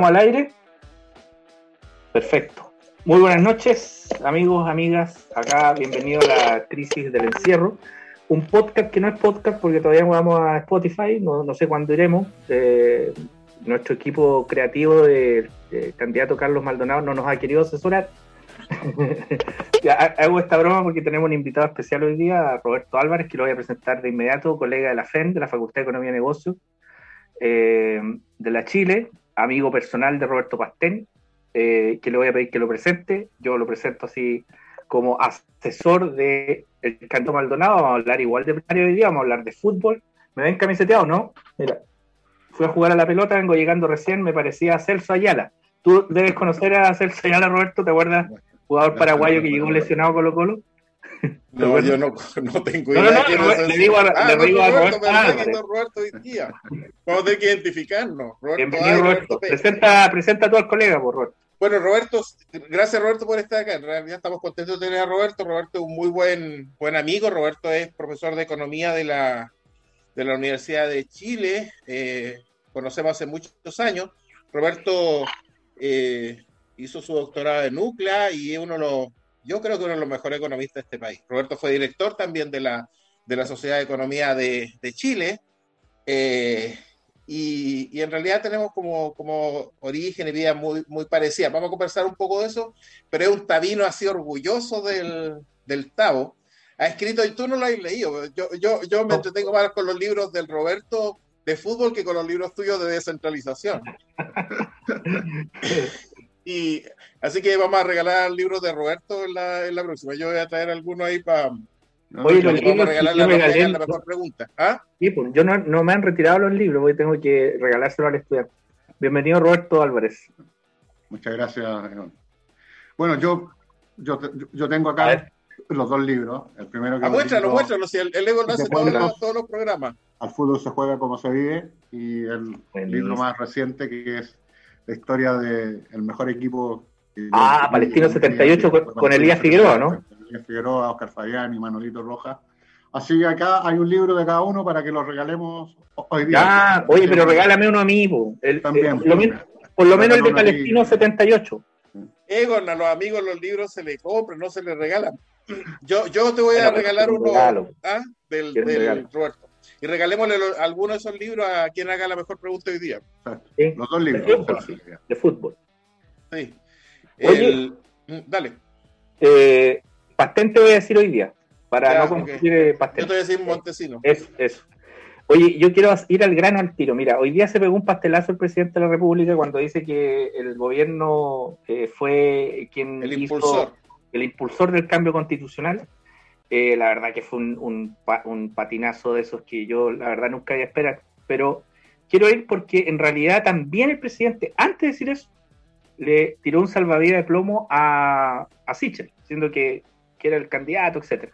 ¿Estamos al aire? Perfecto. Muy buenas noches, amigos, amigas. Acá, bienvenido a la crisis del encierro. Un podcast que no es podcast porque todavía vamos a Spotify, no, sé cuándo iremos. Eh, nuestro equipo creativo de, candidato Carlos Maldonado no nos ha querido asesorar. hago esta broma porque tenemos un invitado especial hoy día, Roberto Álvarez, que lo voy a presentar de inmediato, colega de la FEN, de la Facultad de Economía y Negocios, eh, de la Chile, amigo personal de Roberto Pastén, eh, que le voy a pedir que lo presente. Yo lo presento así como asesor de el Canto Maldonado. Vamos a hablar igual de primario hoy día, vamos a hablar de fútbol. ¿Me ven camiseteado no? Mira, fui a jugar a la pelota, vengo llegando recién, me parecía Celso Ayala. Tú debes conocer a Celso Ayala, Roberto, ¿te acuerdas? Jugador paraguayo que llegó lesionado Colo Colo. No, yo no, no tengo idea. No, no, no, le digo a, ah, le digo a Roberto. Roberto, Roberto hoy día. Vamos a tener que identificarnos. Roberto, Bienvenido, Roberto. Presenta, presenta a tu colega, por Roberto. Bueno, Roberto, gracias Roberto por estar acá. En realidad estamos contentos de tener a Roberto. Roberto es un muy buen, buen amigo. Roberto es profesor de economía de la, de la Universidad de Chile. Eh, conocemos hace muchos años. Roberto eh, hizo su doctorado en UCLA y es uno de los yo creo que uno de los mejores economistas de este país. Roberto fue director también de la, de la Sociedad de Economía de, de Chile. Eh, y, y, en realidad tenemos como, como origen y vida muy, muy parecida. Vamos a conversar un poco de eso, pero es un tabino así orgulloso del, del Tavo. Ha escrito, y tú no lo has leído, yo, yo, yo me entretengo más con los libros del Roberto de fútbol que con los libros tuyos de descentralización. y Así que vamos a regalar libros de Roberto en la, en la próxima. Yo voy a traer alguno ahí para. Oye, los vamos a regalar la, la, mejor pregunta. ¿Ah? Sí, pues, yo no, no, me han retirado los libros, hoy tengo que regalárselo al estudiante. Bienvenido, Roberto Álvarez. Muchas gracias. Bueno, yo, yo, yo tengo acá los dos libros. El primero que. Ah, muéstralo, muéstralo. Si el, el Ego lo hace todos los, todos los programas. Al fútbol se juega como se vive. Y el libro más reciente que es la historia del mejor equipo Ah, Palestino 78 con, Elías Figueroa, ¿no? Elías Figueroa, Oscar Fabián y Manolito Rojas. Así que acá hay un libro de cada uno para que lo regalemos hoy día. Ah, oye, pero regálame uno a mí, el, También, por lo menos el de Palestino 78. Egon, a los amigos los libros se les compran, no se les regalan. Yo, yo te voy a regalar uno ¿ah? del, del Roberto. Y regalémosle a alguno de esos libros a quien haga la mejor pregunta hoy día. Los dos libros. De fútbol. De fútbol. Sí. Oye, mm, dale. Eh, Pastén te voy a decir hoy día, para no confundir eh, Pastén. Yo te voy a decir Montesino. Es, eso. Oye, yo quiero ir al grano al tiro. Mira, hoy día se pegó un pastelazo el presidente de la República cuando dice que el gobierno eh, fue quien el impulsor. el impulsor del cambio constitucional. Eh, la verdad que fue un, un, un, patinazo de esos que yo, la verdad, nunca había esperado. Pero quiero ir porque en realidad también el presidente, antes de decir eso, le tiró un salvavidas de plomo a, a Sichel, diciendo que, era el candidato, etcétera.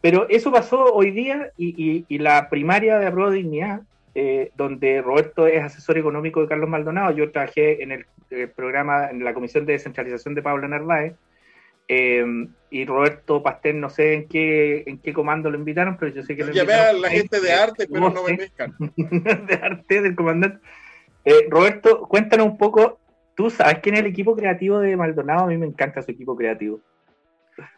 Pero eso pasó hoy día y, la primaria de Apruebo Dignidad, eh, donde Roberto es asesor económico de Carlos Maldonado, yo trabajé en el, programa, en la comisión de descentralización de Pablo Narváez, eh, y Roberto Pastén, no sé en qué, en qué comando lo invitaron, pero yo sé que lo Llamé a la gente de arte, pero no me pescan. de arte del comandante. Eh, Roberto, cuéntanos un poco ¿Tú sabes quién es el equipo creativo de Maldonado? A mí me encanta su equipo creativo.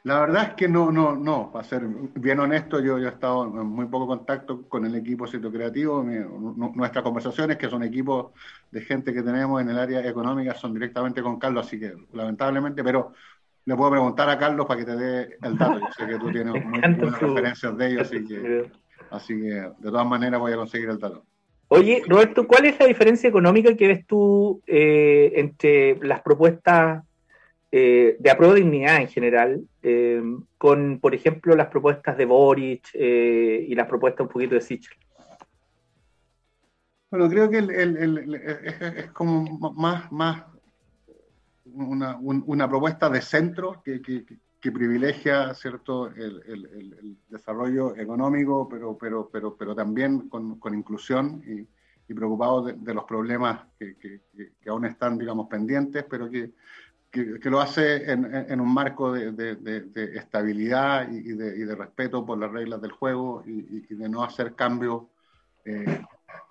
La verdad es que no, no, no, para ser bien honesto, yo, he estado en muy poco contacto con el equipo Sitio Creativo. nuestras conversaciones, que son equipos de gente que tenemos en el área económica, son directamente con Carlos, así que lamentablemente, pero le puedo preguntar a Carlos para que te dé el dato. Yo sé que tú tienes muy buenas referencias de ellos, así que, así que de todas maneras voy a conseguir el dato. Oye, Roberto, ¿cuál es la diferencia económica que ves tú eh, entre las propuestas eh, de apruebo de dignidad en general eh, con, por ejemplo, las propuestas de Boric y las propuestas un poquito de Sichel? Bueno, creo que es, como más, más una, propuesta de centro que, que privilegia cierto el, desarrollo económico, pero, pero, pero, pero también con, inclusión y, y preocupado de, los problemas que, que, aún están, digamos, pendientes, pero que, que lo hace en, un marco de, estabilidad y, de, respeto por las reglas del juego y, de no hacer cambios eh,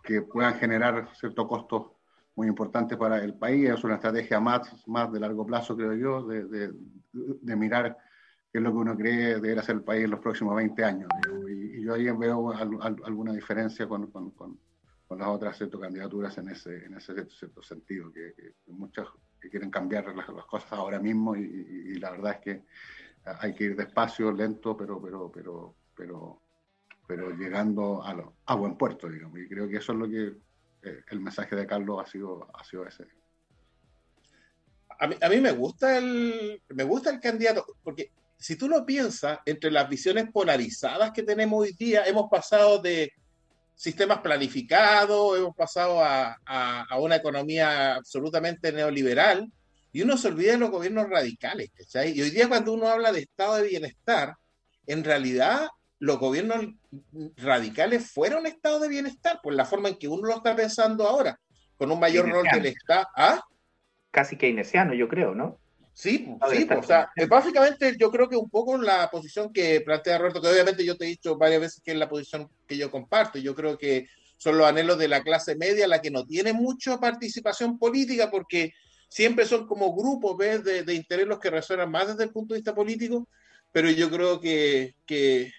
que puedan generar ciertos costos muy importante para el país, es una estrategia más, más de largo plazo, creo yo, de, de, de mirar qué es lo que uno cree deberá ser el país en los próximos 20 años. Y, y, yo ahí veo al, al, alguna diferencia con, con, con, con, las otras cierto, candidaturas en ese, en ese cierto sentido, que, que muchas que quieren cambiar las, las cosas ahora mismo y, y, la verdad es que hay que ir despacio, lento, pero, pero, pero, pero, pero llegando a, lo, a buen puerto, digamos. Y creo que eso es lo que eh, el mensaje de Carlos ha sido, ha sido ese. A mí, a mí, me gusta el me gusta el candidato porque si tú lo piensas entre las visiones polarizadas que tenemos hoy día hemos pasado de sistemas planificados hemos pasado a, a, a una economía absolutamente neoliberal y uno se olvida de los gobiernos radicales ¿cachai? y hoy día cuando uno habla de estado de bienestar en realidad los gobiernos radicales fueron estado de bienestar, por la forma en que uno lo está pensando ahora, con un mayor rol del Estado. ¿Ah? Casi keynesiano, yo creo, ¿no? Sí, sí, o sea, básicamente yo creo que un poco la posición que plantea Roberto, que obviamente yo te he dicho varias veces que es la posición que yo comparto, yo creo que son los anhelos de la clase media la que no tiene mucha participación política porque siempre son como grupos ¿ves? De, de interés los que resuenan más desde el punto de vista político, pero yo creo que, que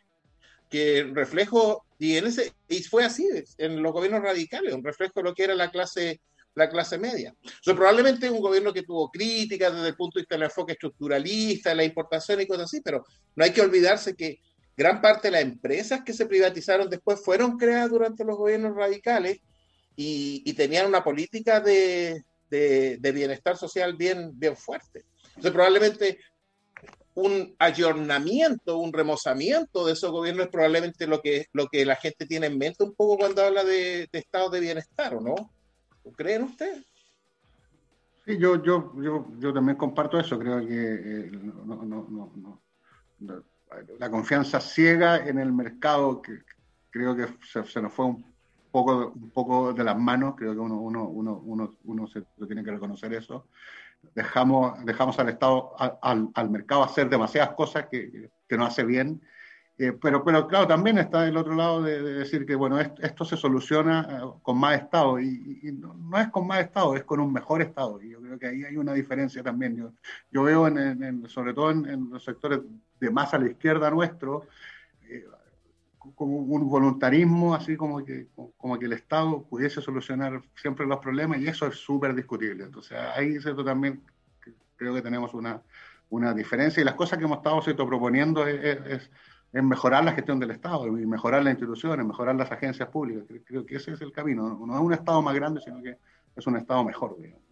que reflejo, y, en ese, y fue así en los gobiernos radicales, un reflejo de lo que era la clase, la clase media. O probablemente un gobierno que tuvo críticas desde el punto de vista del enfoque estructuralista, la importación y cosas así, pero no hay que olvidarse que gran parte de las empresas que se privatizaron después fueron creadas durante los gobiernos radicales y, y tenían una política de, de, de, bienestar social bien, bien fuerte. Entonces, probablemente un ayornamiento, un remozamiento de esos gobiernos es probablemente lo que, lo que la gente tiene en mente un poco cuando habla de, de estado de bienestar, ¿o no? ¿Lo creen ustedes? Sí, yo, yo, yo, yo también comparto eso. Creo que eh, no, la confianza ciega en el mercado, que creo que se, se, nos fue un poco, un poco de las manos. Creo que uno, uno, uno, uno, uno se, tiene que reconocer eso dejamos, dejamos al Estado, al, al mercado hacer demasiadas cosas que, que no hace bien. Eh, pero, pero claro, también está el otro lado de, de decir que bueno, esto, esto, se soluciona eh, con más Estado y, y no, no, es con más Estado, es con un mejor Estado. Y yo creo que ahí hay una diferencia también. Yo, yo veo, en, en, sobre todo en, en, los sectores de más a la izquierda nuestro, como un voluntarismo, así como que, como que el Estado pudiese solucionar siempre los problemas y eso es súper discutible. Entonces ahí ¿cierto? también creo que tenemos una, una diferencia y las cosas que hemos estado ¿cierto? proponiendo es, mejorar la gestión del Estado y mejorar las instituciones, mejorar las agencias públicas. Creo que ese es el camino. No es un Estado más grande, sino que es un Estado mejor. Digamos.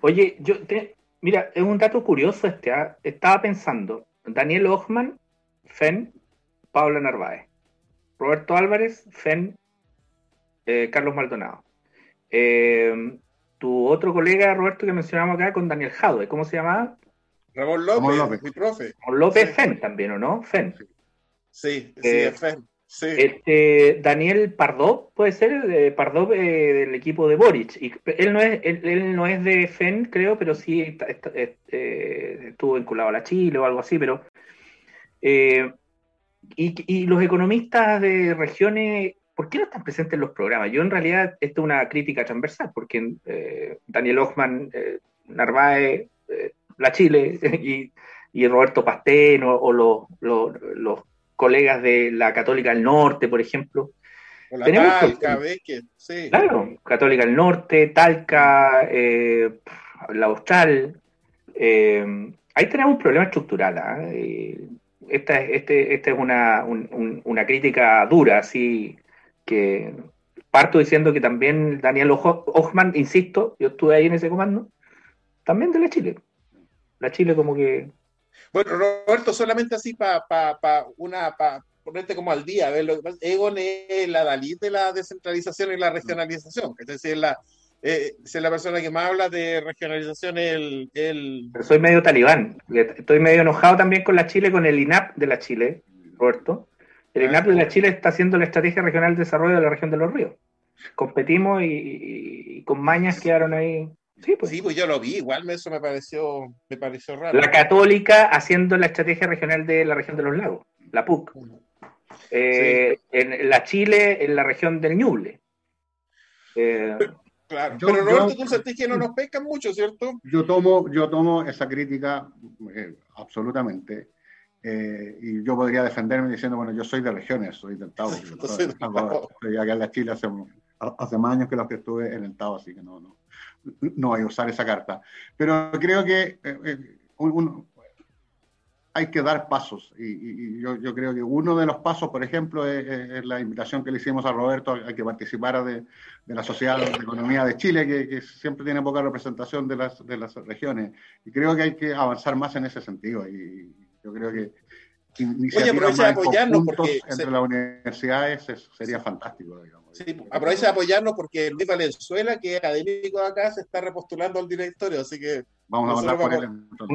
Oye, yo te, mira, es un dato curioso este. ¿eh? Estaba pensando, Daniel Ochman, FEN, Paula Narváez. Roberto Álvarez, FEN, eh, Carlos Maldonado. Eh, tu otro colega, Roberto, que mencionamos acá con Daniel Jadwe, ¿cómo se llamaba? Ramón López, Ramón López. mi profe. Ramón López sí. FEN también, ¿o no? FEN. Sí, sí, eh, FEN. Sí. Este, Daniel Pardó, puede ser, de Pardó eh, del equipo de Boric. Y él no es, él, él no es de FEN, creo, pero sí está, está, eh, estuvo vinculado a la Chile o algo así, pero eh, y, y, los economistas de regiones, ¿por qué no están presentes en los programas? Yo en realidad, esto es una crítica transversal, porque eh, Daniel Ochman, eh, Narváez, eh, La Chile y, y, Roberto Pastén o, o los, los, los, colegas de la Católica del Norte, por ejemplo. O la Talca, Beque, sí. Claro, Católica del Norte, Talca, eh, la Austral. ahí tenemos un problema estructural. ¿eh? Esta, este, esta es una, un, una crítica dura, así que parto diciendo que también Daniel Ochman, insisto, yo estuve ahí en ese comando, también de la Chile. La Chile como que... Bueno, Roberto, solamente así para pa, pa una... Pa, ponerte como al día, a ver, lo que pasa, Egon es la Dalí de la descentralización y la regionalización, es decir, la, eh, es la persona que más habla de regionalización. El, el... Soy medio talibán. Estoy medio enojado también con la Chile, con el INAP de la Chile, Roberto. El INAP de la Chile está haciendo la estrategia regional de desarrollo de la región de los ríos. Competimos y, y, y con mañas quedaron ahí. Sí pues. sí, pues yo lo vi, igual eso me pareció, me pareció raro. La Católica haciendo la estrategia regional de la región de los lagos, la PUC. Eh, sí. En la Chile, en la región del Ñuble. Eh, claro, pero Roberto, tú sentís que no nos pescan mucho, ¿cierto? Yo tomo, yo tomo esa crítica eh, absolutamente. Eh, y yo podría defenderme diciendo, bueno, yo soy de regiones, soy del Tavo. estoy acá en la Chile hace, hace más años que los que estuve en el Tavo, así que no, no, no voy a usar esa carta. Pero creo que un, hay que dar pasos. Y, yo, creo que uno de los pasos, por ejemplo, es, la invitación que le hicimos a Roberto a, que participara de, la Sociedad de Economía de Chile, que, siempre tiene poca representación de las, de las regiones. Y creo que hay que avanzar más en ese sentido. Y yo creo que Oye, de apoyarnos porque entre las universidades sería fantástico, digamos. Sí, aprovecha de apoyarnos porque Luis Valenzuela, que es académico de acá, se está repostulando al directorio, así que vamos a hablar por él.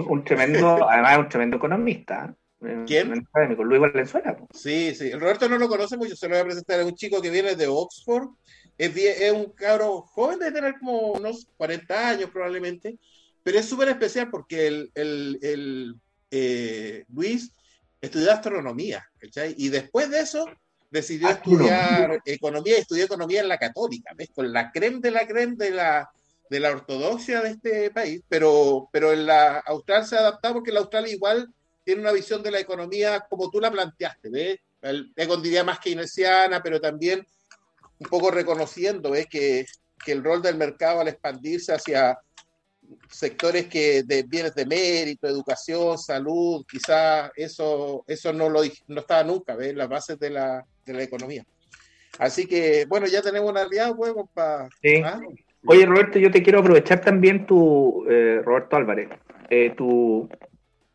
Un, tremendo, además un tremendo economista. ¿eh? ¿Quién? Académico, Luis Valenzuela. Sí, sí. Roberto no lo conoce mucho, se lo voy a presentar. Es un chico que viene de Oxford. Es, es un cabro joven de tener como unos 40 años probablemente, pero es súper especial porque el, el, el eh, Luis estudió astronomía, ¿cachai? Y después de eso decidió estudiar economía y estudió economía en la católica, ¿ves? Con la creme de la creme de la, de la ortodoxia de este país, pero, pero en la Austral se ha adaptado porque la Austral igual tiene una visión de la economía como tú la planteaste, ¿ves? El, diría más keynesiana, pero también un poco reconociendo, ¿ves? Que, que el rol del mercado al expandirse hacia sectores que de bienes de mérito, educación, salud, quizás eso, eso no, lo, no estaba nunca, ¿ves? Las bases de la, de la economía. Así que, bueno, ya tenemos un aliado, pues, para... ¿ah? Oye, Roberto, yo te quiero aprovechar también tu, eh, Roberto Álvarez, eh, tu,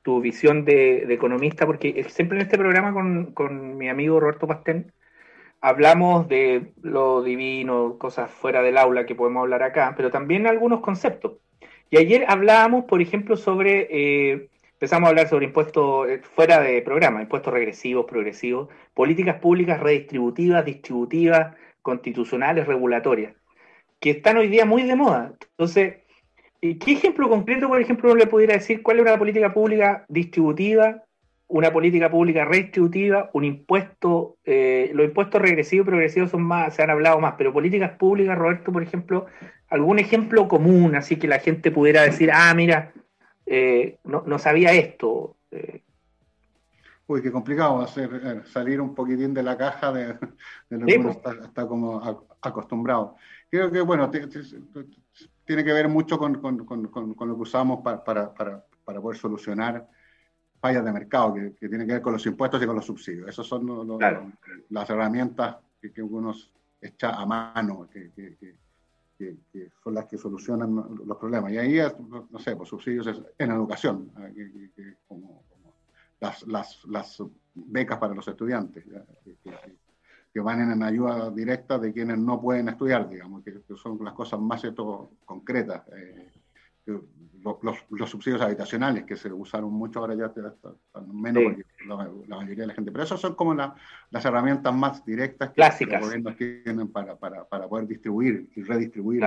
tu visión de, de, economista, porque siempre en este programa con, con mi amigo Roberto Pastén hablamos de lo divino, cosas fuera del aula que podemos hablar acá, pero también algunos conceptos. Y ayer hablábamos, por ejemplo, sobre, eh, empezamos a hablar sobre impuestos eh, fuera de programa, impuestos regresivos, progresivos, políticas públicas redistributivas, distributivas, constitucionales, regulatorias, que están hoy día muy de moda. Entonces, ¿qué ejemplo concreto, por ejemplo, le pudiera decir cuál es una política pública distributiva, una política pública redistributiva, un impuesto, eh, los impuestos regresivos y progresivos son más, se han hablado más, pero políticas públicas, Roberto, por ejemplo, algún ejemplo común, así que la gente pudiera decir, ah, mira, eh, no, sabía esto. Eh. Uy, qué complicado hacer, eh, salir un poquitín de la caja de, lo que uno pues. está, como acostumbrado. Creo que, bueno, tiene que ver mucho con, lo que usamos para, poder solucionar fallas de mercado, que, tiene que ver con los impuestos y con los subsidios. Esas son las herramientas que, que uno echa a mano, que, que, son las que solucionan los problemas. Y ahí, no sé, pues subsidios en educación, eh, como, las, las, las, becas para los estudiantes, que, van en ayuda directa de quienes no pueden estudiar, digamos, que, son las cosas más esto, concretas. Eh, los, los, subsidios habitacionales que se usaron mucho ahora ya están menos porque la, mayoría de la gente. Pero esas son como las herramientas más directas que los gobiernos tienen para, para, para, poder distribuir y redistribuir.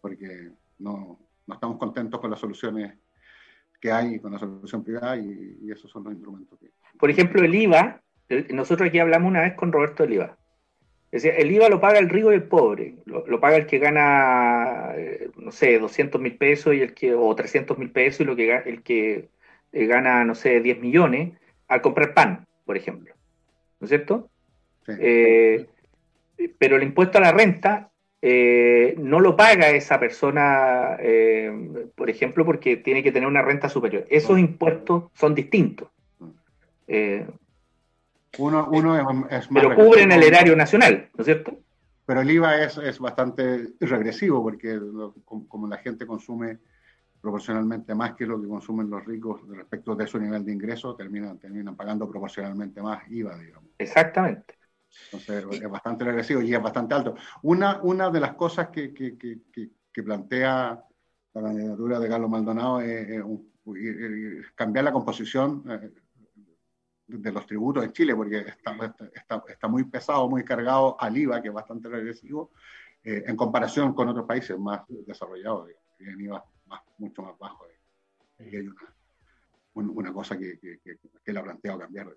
porque no, no, estamos contentos con las soluciones que hay con la solución privada y, esos son los instrumentos que... Por ejemplo, el IVA, nosotros aquí hablamos una vez con Roberto del IVA. Es decir, el IVA lo paga el rico y el pobre. Lo, paga el que gana, eh, no sé, 200 mil pesos y el que, o 300 mil pesos y lo que, el que eh, gana, no sé, 10 millones al comprar pan, por ejemplo. ¿No es cierto? Eh, pero el impuesto a la renta no lo paga esa persona, por ejemplo, porque tiene que tener una renta superior. Esos impuestos son distintos. Uno, uno es, más Pero cubren el erario nacional, ¿no es cierto? Pero el IVA es, es bastante regresivo porque como, la gente consume proporcionalmente más que lo que consumen los ricos respecto de su nivel de ingreso, terminan, terminan pagando proporcionalmente más IVA, digamos. Exactamente. Entonces es bastante regresivo y es bastante alto. Una, una de las cosas que, que, que, que plantea la candidatura de Carlos Maldonado es, cambiar la composición. Eh, de los tributos en Chile, porque está, está, muy pesado, muy cargado al IVA, que es bastante regresivo, eh, en comparación con otros países más desarrollados, que tienen IVA más, mucho más bajo. Y hay una, una cosa que, que, que, que, la ha planteado cambiar.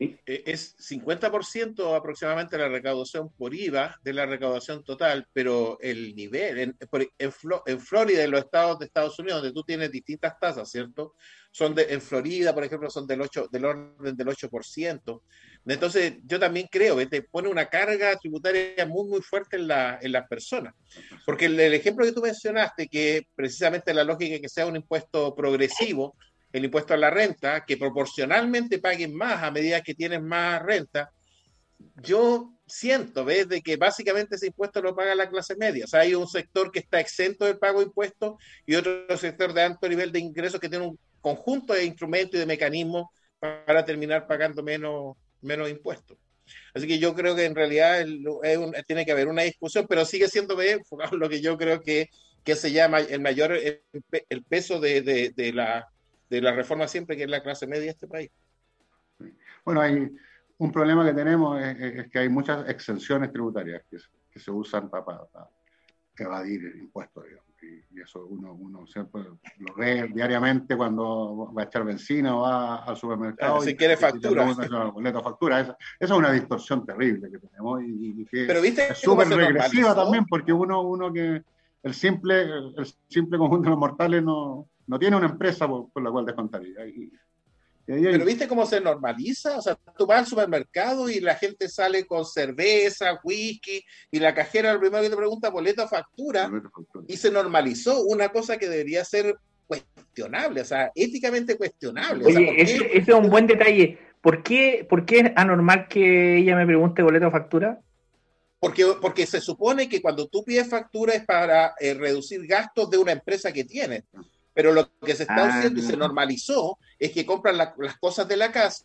Eh, es 50% aproximadamente la recaudación por IVA de la recaudación total, pero el nivel, en, en, Florida, en los estados de Estados Unidos, donde tú tienes distintas tasas, ¿cierto? Son de, en Florida, por ejemplo, son del, 8, del orden del 8%. Entonces, yo también creo que te pone una carga tributaria muy, muy fuerte en, la, en las personas. Porque el, el ejemplo que tú mencionaste, que precisamente la lógica es que sea un impuesto progresivo, el impuesto a la renta, que proporcionalmente paguen más a medida que tienen más renta, yo siento, ¿ves? De que básicamente ese impuesto lo paga la clase media. O sea, hay un sector que está exento del pago de impuestos y otro sector de alto nivel de ingresos que tiene un conjunto de instrumentos y de mecanismos para terminar pagando menos, menos impuestos. Así que yo creo que en realidad tiene que haber una discusión, pero sigue siendo lo que yo creo que, que se llama el mayor el, peso de, de la de la reforma siempre, que es la clase media de este país. Bueno, hay un problema que tenemos es, que hay muchas exenciones tributarias que, se usan para, evadir el impuesto, Y, eso uno, uno siempre lo ve diariamente cuando va a echar benzina o va al supermercado. si quiere factura. factura. Esa, es una distorsión terrible que tenemos y, que es súper regresiva también porque uno, uno que el simple, el simple conjunto de los mortales no, no tiene una empresa por, la cual descontaría. Y, Pero viste cómo se normaliza, o sea, tú vas al supermercado y la gente sale con cerveza, whisky, y la cajera lo primero que te pregunta boleto factura, y se normalizó una cosa que debería ser cuestionable, o sea, éticamente cuestionable. Oye, ese, es un buen detalle. ¿Por qué, ¿Por qué es anormal que ella me pregunte boleto factura? Porque, porque se supone que cuando tú pides factura es para eh, reducir gastos de una empresa que tienes. Pero lo que se está haciendo y se ah. normalizó es que compran las cosas de la casa,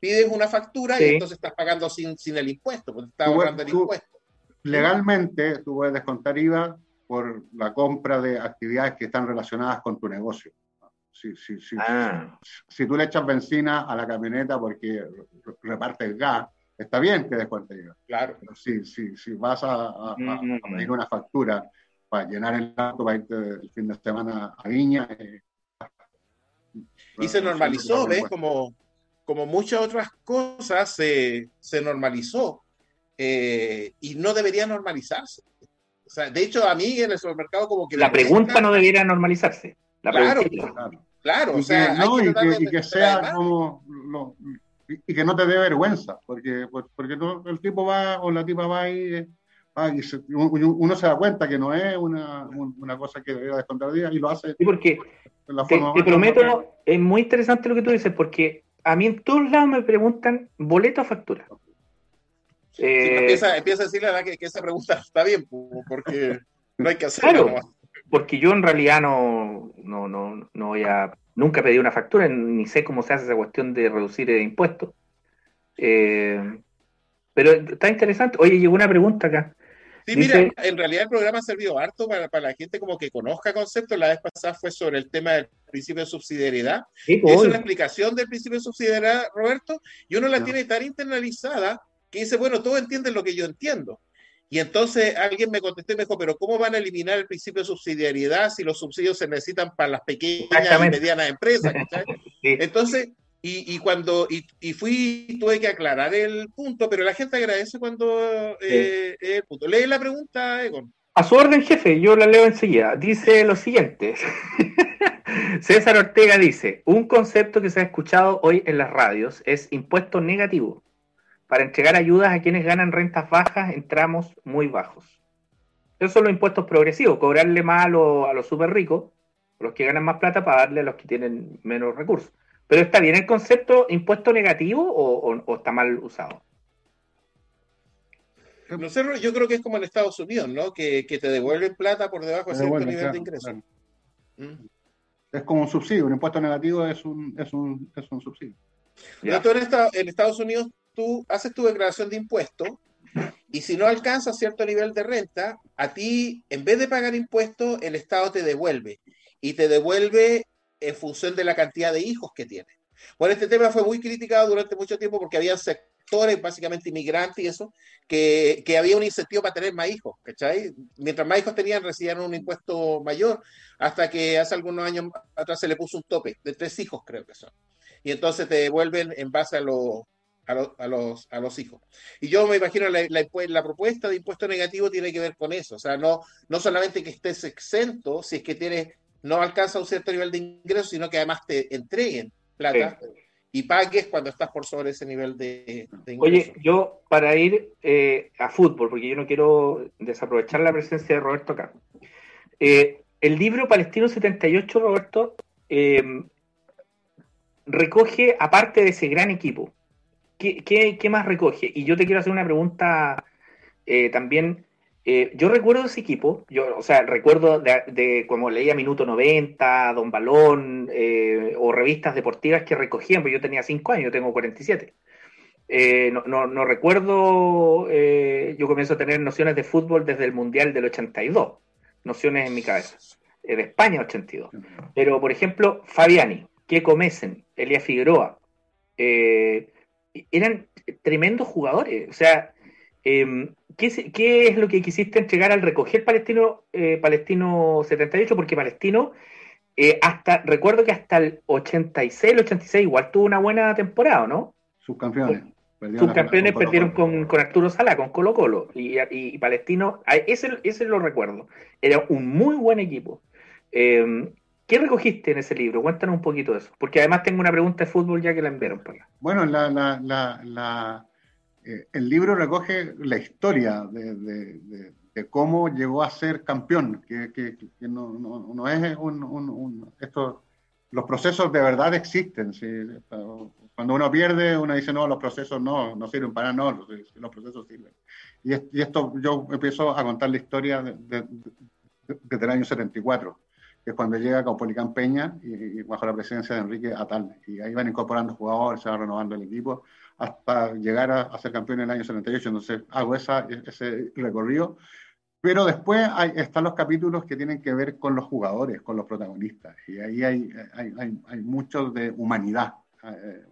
pides una factura y entonces estás pagando sin, sin el impuesto, porque estás ahorrando el impuesto. Legalmente tú puedes descontar IVA por la compra de actividades que están relacionadas con tu negocio. Si, si, si, ah. si tú le echas benzina a la camioneta porque repartes gas, está bien que descuente IVA. Claro. Pero si, si, si vas a, a, pedir una factura para llenar el auto para irte el fin de semana a Viña. Eh, y se normalizó, ¿ves? Como, como muchas otras cosas se, se normalizó eh, y no debería normalizarse. O sea, de hecho, a mí en el supermercado como que... La pregunta no debería normalizarse. claro, claro, o sea, y, que, sea como... y que no te dé vergüenza, porque, porque el tipo va o la tipa va ahí Ah, uno se da cuenta que no es una, una cosa que debería descontar día y lo hace. Sí, porque te, prometo, es muy interesante lo que tú dices, porque a mí en todos lados me preguntan boleto o factura. Eh, empieza, empieza, a decirle a la que, que, esa pregunta está bien, porque no hay que hacerlo. Claro, porque yo en realidad no, no, no, no voy a. Nunca pedí una factura, ni sé cómo se hace esa cuestión de reducir el impuesto. Eh, pero está interesante. Oye, llegó una pregunta acá. Sí, mira, en realidad el programa ha servido harto para, para, la gente como que conozca conceptos. La vez pasada fue sobre el tema del principio de subsidiariedad. es una explicación del principio de subsidiariedad, Roberto, y uno la tiene tan internalizada que dice, bueno, todos entienden lo que yo entiendo. Y entonces alguien me contestó y me dijo, pero ¿cómo van a eliminar el principio de subsidiariedad si los subsidios se necesitan para las pequeñas y medianas empresas? Entonces, y, cuando y, fui, tuve que aclarar el punto, pero la gente agradece cuando eh, el punto. Lee la pregunta, Egon. A su orden, jefe, yo la leo enseguida. Dice lo siguiente. César Ortega dice, un concepto que se ha escuchado hoy en las radios es impuesto negativo para entregar ayudas a quienes ganan rentas bajas en tramos muy bajos. Esos son los impuestos progresivos, cobrarle más a los, a los super ricos, los que ganan más plata, para darle a los que tienen menos recursos. ¿Pero está bien el concepto impuesto negativo o, está mal usado? No sé, yo creo que es como en Estados Unidos, ¿no? Que, te devuelven plata por debajo de cierto nivel de ingreso. Mm. Es como un subsidio, un impuesto negativo es un, es un, es un subsidio. en, Estados Unidos tú haces tu declaración de impuestos y si no alcanzas cierto nivel de renta, a ti, en vez de pagar impuestos, el Estado te devuelve. Y te devuelve en función de la cantidad de hijos que tiene. Bueno, este tema fue muy criticado durante mucho tiempo porque había sectores, básicamente inmigrantes y eso, que, que, había un incentivo para tener más hijos, ¿cachai? Mientras más hijos tenían, recibían un impuesto mayor, hasta que hace algunos años atrás se le puso un tope de tres hijos, creo que son. Y entonces te devuelven en base a, lo, a, los, a los hijos. Y yo me imagino la, la, propuesta de impuesto negativo tiene que ver con eso, o sea, no, no solamente que estés exento si es que tienes, no alcanza un cierto nivel de ingreso, sino que además te entreguen plata. Y pagues cuando estás por sobre ese nivel de, ingreso. Oye, yo para ir eh, a fútbol, porque yo no quiero desaprovechar la presencia de Roberto acá. Eh, el libro Palestino 78, Roberto, eh, recoge, aparte de ese gran equipo, ¿qué, más recoge? Y yo te quiero hacer una pregunta eh, también. Eh, yo recuerdo ese equipo, yo, o sea, recuerdo de, como leía Minuto 90, Don Balón, eh, o revistas deportivas que recogían, pues yo tenía 5 años, yo tengo 47. no, no, no, recuerdo, yo comienzo a tener nociones de fútbol desde el Mundial del 82, nociones en mi cabeza, de España 82. Pero, por ejemplo, Fabiani, que Mesen, Elia Figueroa, eh, eran tremendos jugadores. O sea, em, ¿qué, es lo que quisiste entregar al recoger Palestino, eh, Palestino 78? Porque Palestino, eh, hasta recuerdo que hasta el 86, el 86 igual tuvo una buena temporada, ¿no? Subcampeones. Subcampeones perdieron con, Arturo Sala, con Colo Colo. Y, Palestino, ese, ese lo recuerdo. Era un muy buen equipo. Em, ¿Qué recogiste en ese libro? Cuéntanos un poquito de eso, porque además tengo una pregunta de fútbol ya que la enviaron para Bueno, la, la, la, eh, el libro recoge la historia de, cómo llegó a ser campeón, que, que, no, no, no, es un, un, esto, los procesos de verdad existen. Cuando uno pierde, uno dice, no, los procesos no, no sirven para nada, no, los, procesos sirven. Y, y, esto yo empiezo a contar la historia desde el año 74 que es cuando llega Caupolicán Peña y, bajo la presidencia de Enrique Atal. Y ahí van incorporando jugadores, se va renovando el equipo, hasta llegar a, ser campeón en el año 78. Entonces hago esa, ese recorrido. Pero después hay, están los capítulos que tienen que ver con los jugadores, con los protagonistas. Y ahí hay, hay, hay, hay mucho de humanidad. Eh,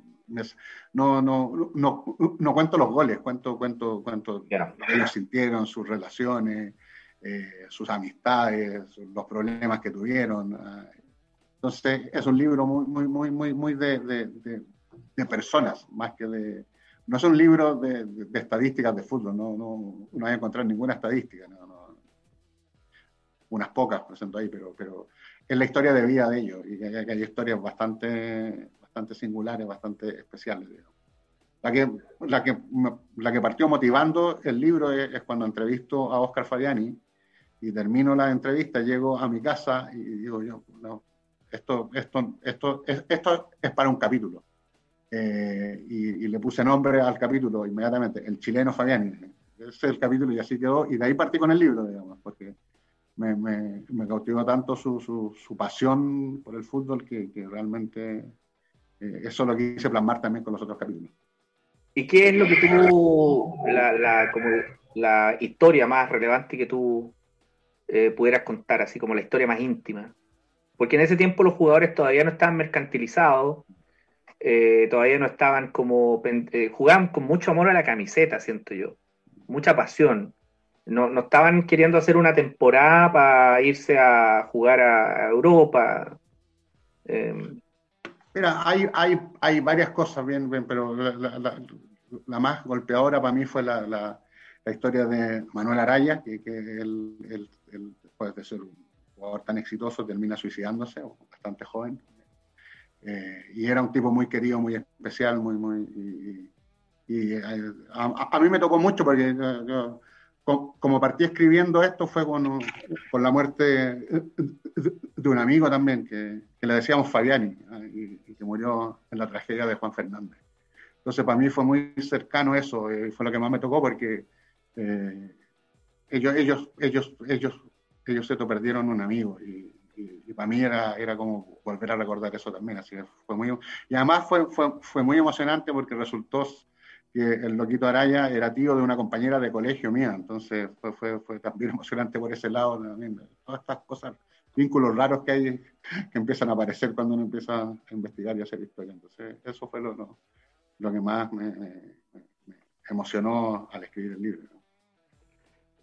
no, no, no, no, cuento los goles, cuento, cuento, cuento yeah. ellos sintieron, sus relaciones, eh, sus amistades, los problemas que tuvieron. Ah, entonces, es un libro muy, muy, muy, muy, muy de, de, personas, más que de... No es un libro de, estadísticas de fútbol, no, no, no hay a encontrar ninguna estadística, no, unas pocas presento ahí, pero, pero es la historia de vida de ellos, y que hay, historias bastante, bastante singulares, bastante especiales. La que, la, que, la que partió motivando el libro es, es cuando entrevisto a Oscar Fabiani, y termino la entrevista, llego a mi casa y digo yo, no, esto, esto, esto, es, esto es para un capítulo. Eh, y, le puse nombre al capítulo inmediatamente, el chileno Fabiani. Ese es el capítulo y así quedó. Y de ahí partí con el libro, digamos, porque me, me, me cautivó tanto su, su, su, pasión por el fútbol que, que realmente eh, eso lo quise plasmar también con los otros capítulos. ¿Y qué es lo que tú, la, la, como la historia más relevante que tú eh, pudieras contar, así como la historia más íntima. Porque en ese tiempo los jugadores todavía no estaban mercantilizados, eh, todavía no estaban como, eh, jugaban con mucho amor a la camiseta, siento yo, mucha pasión. No, no estaban queriendo hacer una temporada para irse a jugar a, Europa. Em, Mira, hay, hay, hay varias cosas bien, bien pero la, más golpeadora para mí fue la, historia de Manuel Araya, que, que el, después de ser un jugador tan exitoso, termina suicidándose, bastante joven. Eh, y era un tipo muy querido, muy especial, muy, muy. Y, eh, a, mí me tocó mucho porque yo, como partí escribiendo esto fue con, con, la muerte de un amigo también, que, que le decíamos Fabiani, ah, y, que murió en la tragedia de Juan Fernández. Entonces, para mí fue muy cercano eso, y fue lo que más me tocó porque eh, ellos, ellos, ellos, ellos, ellos se perdieron un amigo y, para mí era, era como volver a recordar eso también, así fue muy, y además fue, fue, fue muy emocionante porque resultó que el loquito Araya era tío de una compañera de colegio mía, entonces fue, fue, fue también emocionante por ese lado también, todas estas cosas, vínculos raros que hay que empiezan a aparecer cuando uno empieza a investigar y hacer historia, entonces eso fue lo, lo, que más me emocionó al escribir el libro.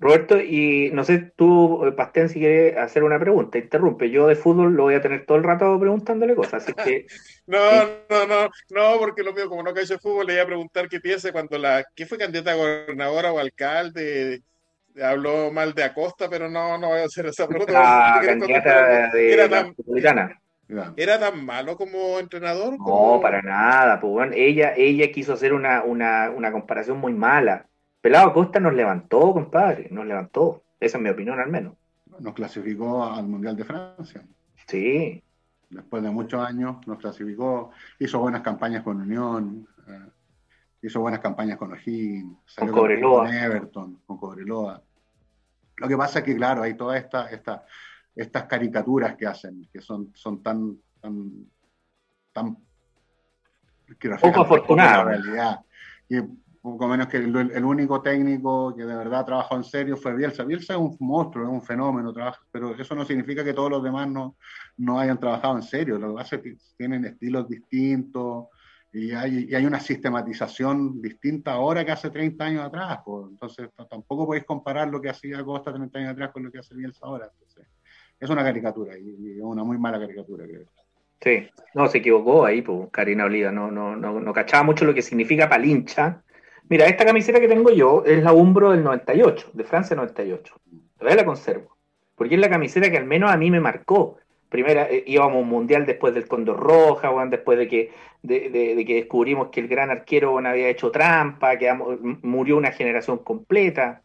Roberto, y no sé, tú, eh, Pastén, si quieres hacer una pregunta, interrumpe. Yo de fútbol lo voy a tener todo el rato preguntándole cosas, así que... no, no, no, no, porque lo mío, como no cae de fútbol, le iba a preguntar qué piensa cuando la... ¿Qué fue candidata a gobernadora o alcalde? Habló mal de Acosta, pero no, no voy a hacer esa pregunta. La candidata de era la tan, ¿Era tan malo como entrenador? No, para nada. Pues, bueno, ella, ella quiso hacer una, una, una comparación muy mala Pelado Costa nos levantó, compadre, nos levantó. Esa es mi opinión al menos. Nos clasificó al Mundial de Francia. Sí. Después de muchos años nos clasificó, hizo buenas campañas con Unión, eh, hizo buenas campañas con O'Higgins, con Cobreloa. Con Everton, con Cobreloa. Lo que pasa es que, claro, hay todas estas esta, estas caricaturas que hacen, que son, son tan, tan, tan que poco afortunadas. La realidad poco menos que el, único técnico que de verdad trabajó en serio fue Bielsa. Bielsa es un monstruo, es un fenómeno, trabaja, pero eso no significa que todos los demás no, no hayan trabajado en serio. Lo que tienen estilos distintos y hay, y hay una sistematización distinta ahora que hace 30 años atrás. Entonces tampoco podéis comparar lo que hacía Costa 30 años atrás con lo que hace Bielsa ahora. Entonces, es una caricatura y, es una muy mala caricatura. Creo. Sí, no, se equivocó ahí, pues, Karina Oliva, no, no, no, no cachaba mucho lo que significa palincha Mira, esta camiseta que tengo yo es la Umbro del 98, de Francia 98. Todavía la conservo. Porque es la camiseta que al menos a mí me marcó. Primera, eh, íbamos a un mundial después del Condor Roja, después de que, de, que descubrimos que el gran arquero había hecho trampa, que murió una generación completa,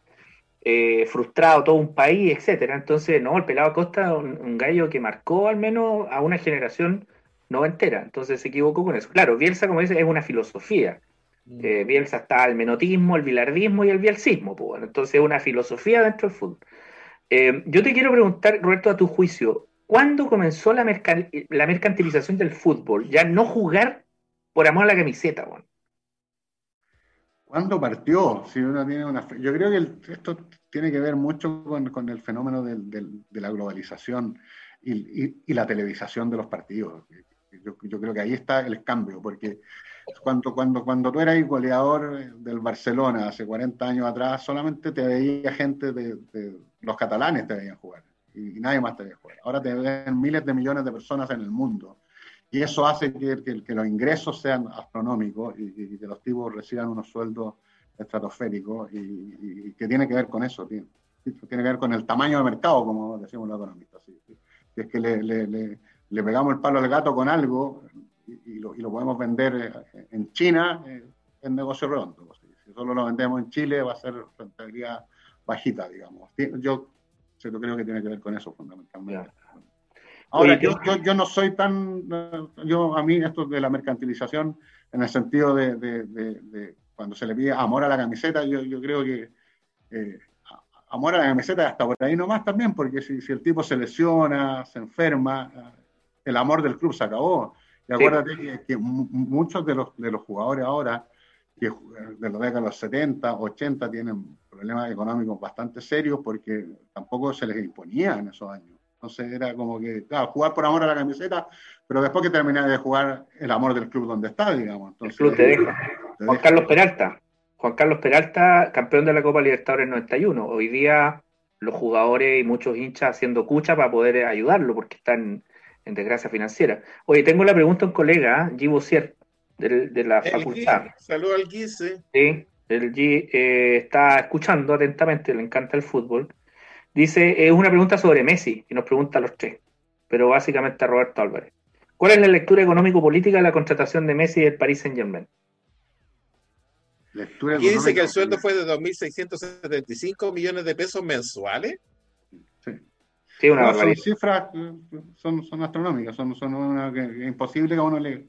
eh, frustrado todo un país, etcétera. Entonces, no, el pelado Costa, un, un gallo que marcó al menos a una generación noventera. Entonces se equivocó con eso. Claro, Bielsa, como dice, es una filosofía. Bielsa está el menotismo, el bilardismo y el bielcismo. Pues, entonces es una filosofía dentro del fútbol. Eh, yo te quiero preguntar, Roberto, a tu juicio, ¿cuándo comenzó la, la mercantilización del fútbol? Ya no jugar por amor a la camiseta. Bueno? ¿Cuándo partió? Si uno tiene una yo creo que esto tiene que ver mucho con, el fenómeno de la globalización y, la televisación de los partidos. Yo, yo, creo que ahí está el cambio, porque cuando, cuando, cuando tú eras goleador del Barcelona hace 40 años atrás, solamente te veía gente de, los catalanes te veían jugar y, nadie más te veía jugar. Ahora te ven miles de millones de personas en el mundo y eso hace que, que, los ingresos sean astronómicos y, que los tipos reciban unos sueldos estratosféricos y, que tiene que ver con eso, tiene, tiene que ver con el tamaño del mercado, como decimos los economistas. Si es que le, le, le, le pegamos el palo al gato con algo, y, lo, podemos vender eh, en China, eh, es negocio redondo. Si solo lo vendemos en Chile, va a ser rentabilidad bajita, digamos. Yo creo que tiene que ver con eso fundamentalmente. Ahora, yo, yo, no soy tan, yo a mí esto de la mercantilización, en el sentido de, cuando se le pide amor a la camiseta, yo, yo creo que eh, amor a la camiseta hasta por ahí nomás también, porque si, si, el tipo se lesiona, se enferma, el amor del club se acabó. Y acuérdate que, muchos de los, de los jugadores ahora, que de los décadas de los 70, 80, tienen problemas económicos bastante serios porque tampoco se les imponía en esos años. Entonces era como que, claro, jugar por amor a la camiseta, pero después que terminas de jugar el amor del club donde está, digamos. Entonces, el club te deja. Juan Carlos Peralta. Juan Carlos Peralta, campeón de la Copa Libertadores 91. Hoy día los jugadores y muchos hinchas haciendo cucha para poder ayudarlo porque están en desgracia financiera. Oye, tengo la pregunta a un colega, G. Bossier, de, la facultad. Saludos al G, sí. Sí, el G eh, está escuchando atentamente, le encanta el fútbol. Dice, es una pregunta sobre Messi, y nos pregunta a los tres, pero básicamente a Roberto Álvarez. ¿Cuál es la lectura económico-política de la contratación de Messi del Paris Saint-Germain? Y dice que el sueldo fue de 2.675 millones de pesos mensuales. Sí, una son cifras, son, son astronómicas, son, son una, que, imposible que a uno le...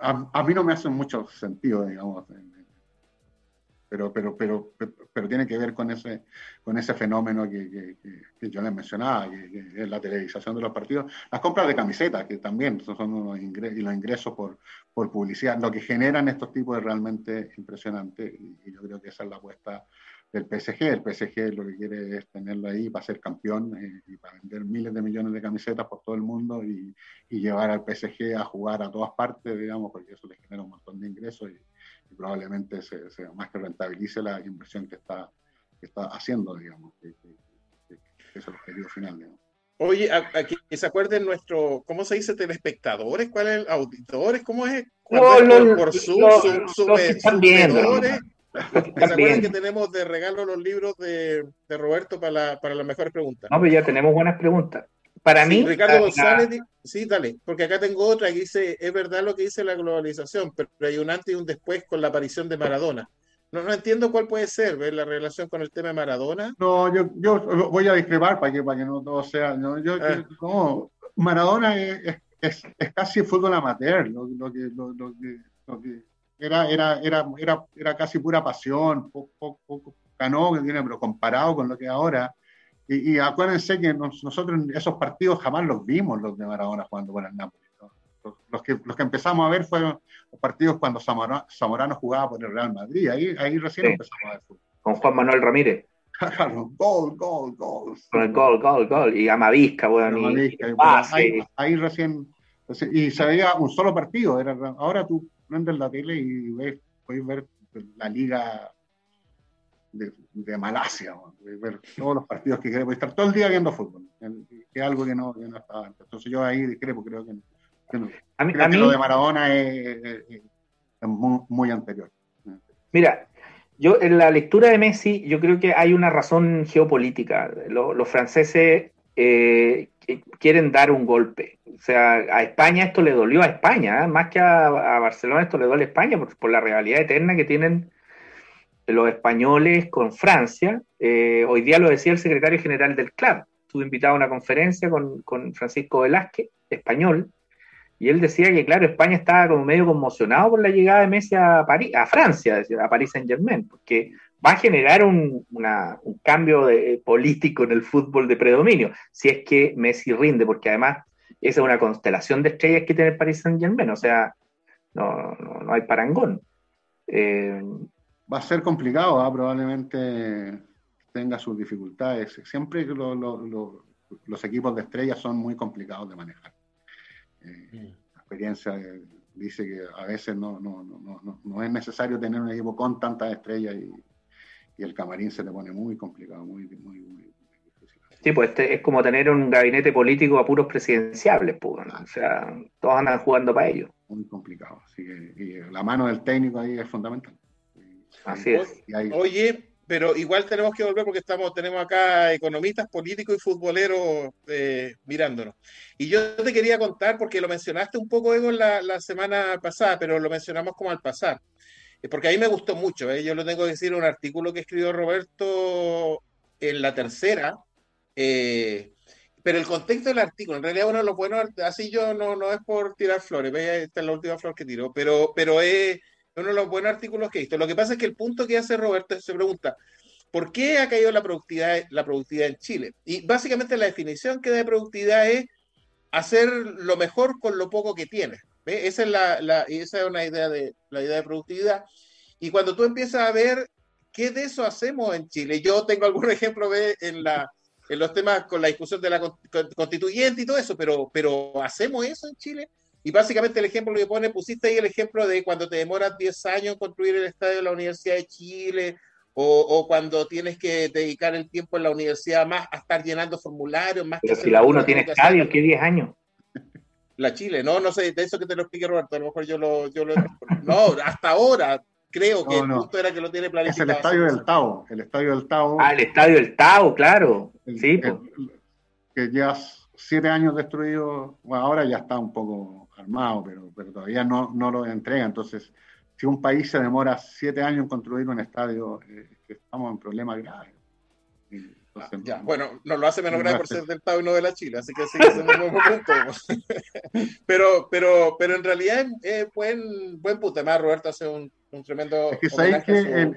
A, mí no me hace mucho sentido, digamos, pero, pero, pero, pero, tiene que ver con ese, con ese fenómeno que, que, yo les mencionaba, que, es la televisación de los partidos. Las compras de camisetas, que también son los ingresos, y los ingresos por, por publicidad, lo que generan estos tipos es realmente impresionante y yo creo que esa es la apuesta del PSG. El PSG lo que quiere es tenerlo ahí para ser campeón eh, y para vender miles de millones de camisetas por todo el mundo y, llevar al PSG a jugar a todas partes, digamos, porque eso le genera un montón de ingresos y, probablemente se, más que rentabilice la inversión que está, está haciendo, digamos, que, es el objetivo final. Digamos. Oye, aquí se acuerden nuestro, ¿cómo se dice? Telespectadores, ¿cuál es? ¿Auditores? ¿Cómo es? No, por, por los, su, los que están viendo. ¿Se acuerdan que tenemos de regalo los libros de, de Roberto para, la, para las mejores preguntas? No, pero ya tenemos buenas preguntas. Para mí. Ricardo González, sí, dale, porque acá tengo otra que dice: es verdad lo que dice la globalización, pero hay un antes y un después con la aparición de Maradona. No, no entiendo cuál puede ser, ¿ves? La relación con el tema de Maradona. No, yo, yo voy a discrepar para que, para que no todo sea. No, yo, ah. no, Maradona es, es, es, casi fútbol amateur, lo, lo que, lo, lo, que, lo que era, era, era, era, era casi pura pasión, poco, poco, poco ganó, pero comparado con lo que ahora y, acuérdense que nosotros esos partidos jamás los vimos, los de Maradona jugando con el Napoli. Los, que, los que empezamos a ver fueron los partidos cuando Zamorano, jugaba por el Real Madrid. Ahí, ahí recién empezamos a ver fútbol. Con Juan Manuel Ramírez. Claro, gol, gol, gol. Con el gol, gol, gol. Y Amavisca, bueno. ahí, ahí, recién. Y se veía un solo partido. Era, ahora tú prendes la tele y ves, puedes ver la liga de, Malasia, ver todos los partidos que queremos, estar todo el día viendo fútbol, que es algo que no, que no estaba antes. Entonces yo ahí discrepo, creo que, a mí, lo de Maradona es, muy, anterior. Mira, yo en la lectura de Messi, yo creo que hay una razón geopolítica. Los, franceses eh, quieren dar un golpe. O sea, a España esto le dolió a España, ¿eh? más que a, Barcelona esto le duele a España por, la realidad eterna que tienen los españoles con Francia. Eh, hoy día lo decía el secretario general del club. Estuve invitado a una conferencia con, Francisco Velázquez, español, y él decía que, claro, España estaba como medio conmocionado por la llegada de Messi a, París, a Francia, a París Saint Germain, porque va a generar un, cambio de, político en el fútbol de predominio, si es que Messi rinde, porque además esa es una constelación de estrellas que tiene el Paris Saint Germain, o sea, no, no, hay parangón. Eh, va a ser complicado, ¿ah? probablemente tenga sus dificultades. Siempre los equipos de estrellas son muy complicados de manejar. Eh, mm. la experiencia dice que a veces no, no, no, no, es necesario tener un equipo con tantas estrellas y, y, el camarín se le pone muy complicado, muy, muy, muy, difícil. Sí, pues este es como tener un gabinete político a puros presidenciables, pues, o sea, todos andan jugando para ellos. Muy complicado, así que y la mano del técnico ahí es fundamental. Así es. Oye, pero igual tenemos que volver porque estamos, tenemos acá economistas, políticos y futboleros eh, mirándonos. Y yo te quería contar, porque lo mencionaste un poco, Evo, la, la semana pasada, pero lo mencionamos como al pasar. Eh, porque a mí me gustó mucho, ¿eh? yo lo tengo que decir, un artículo que escribió Roberto en la tercera, pero el contexto del artículo, en realidad uno de los buenos, así yo no, no es por tirar flores, ¿ves? esta es la última flor que tiro, pero, pero es uno de los buenos artículos que he visto. Lo que pasa es que el punto que hace Roberto se pregunta, ¿por qué ha caído la productividad, la productividad en Chile? Y básicamente la definición que da de productividad es hacer lo mejor con lo poco que tienes. Esa es, la, esa es una idea de, la idea de productividad. Y cuando tú empiezas a ver qué de eso hacemos en Chile, yo tengo algún ejemplo en, la, en los temas con la discusión de la constituyente y todo eso, pero, pero ¿hacemos eso en Chile? Y básicamente el ejemplo que pone, pusiste ahí el ejemplo de cuando te demoras 10 años en construir el estadio de la Universidad de Chile, o, cuando tienes que dedicar el tiempo en la universidad más a estar llenando formularios, más Pero si la uno tiene estadio, ¿qué 10 años? La Chile, no, no sé, de eso que te lo explique Roberto, a lo mejor yo lo... Yo lo no, hasta ahora creo que el punto era que lo tiene planificado. Es el estadio del Tao, el estadio del Tao. Ah, el estadio del Tao, claro. sí, que ya siete años destruido, bueno, ahora ya está un poco armado, pero, pero todavía no, no lo entrega. Entonces, si un país se demora siete años en construir un estadio, eh, estamos en problemas graves. Ya, bueno, no lo hace menos grave por ser del Estado y no de la Chile, así que sigue siendo un buen punto. pero, pero, pero en realidad es buen, buen punto. Además, Roberto hace un, un tremendo. Es que sabéis que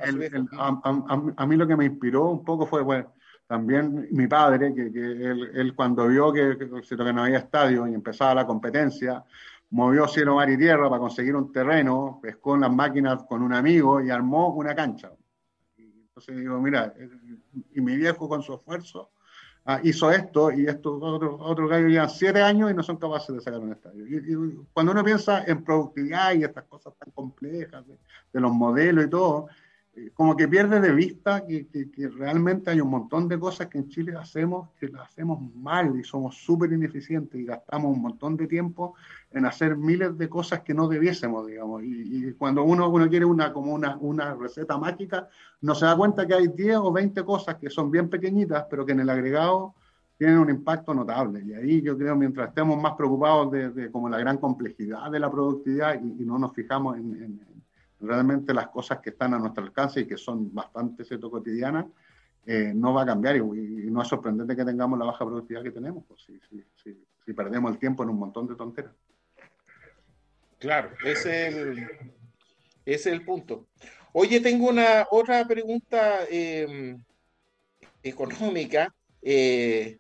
a, mí lo que me inspiró un poco fue, bueno, también mi padre, que, que él, él, cuando vio que, que, no había estadio y empezaba la competencia, movió cielo, mar y tierra para conseguir un terreno, pescó en las máquinas con un amigo y armó una cancha. Y entonces digo, mira, y mi viejo con su esfuerzo ah, hizo esto y estos otros otro gallos llevan siete años y no son capaces de sacar un estadio. Y, cuando uno piensa en productividad y estas cosas tan complejas de, de los modelos y todo, como que pierde de vista que, realmente hay un montón de cosas que en Chile hacemos que las hacemos mal y somos súper ineficientes y gastamos un montón de tiempo en hacer miles de cosas que no debiésemos, digamos. Y, cuando uno, uno quiere una, como una, una receta mágica, no se da cuenta que hay 10 o 20 cosas que son bien pequeñitas, pero que en el agregado tienen un impacto notable. Y ahí yo creo, mientras estemos más preocupados de, como la gran complejidad de la productividad y, no nos fijamos en realmente las cosas que están a nuestro alcance y que son bastante cierto, cotidianas, eh, no va a cambiar y, no es sorprendente que tengamos la baja productividad que tenemos, pues, si, perdemos el tiempo en un montón de tonteras. Claro, ese es el, es el punto. Oye, tengo una otra pregunta em, económica, eh,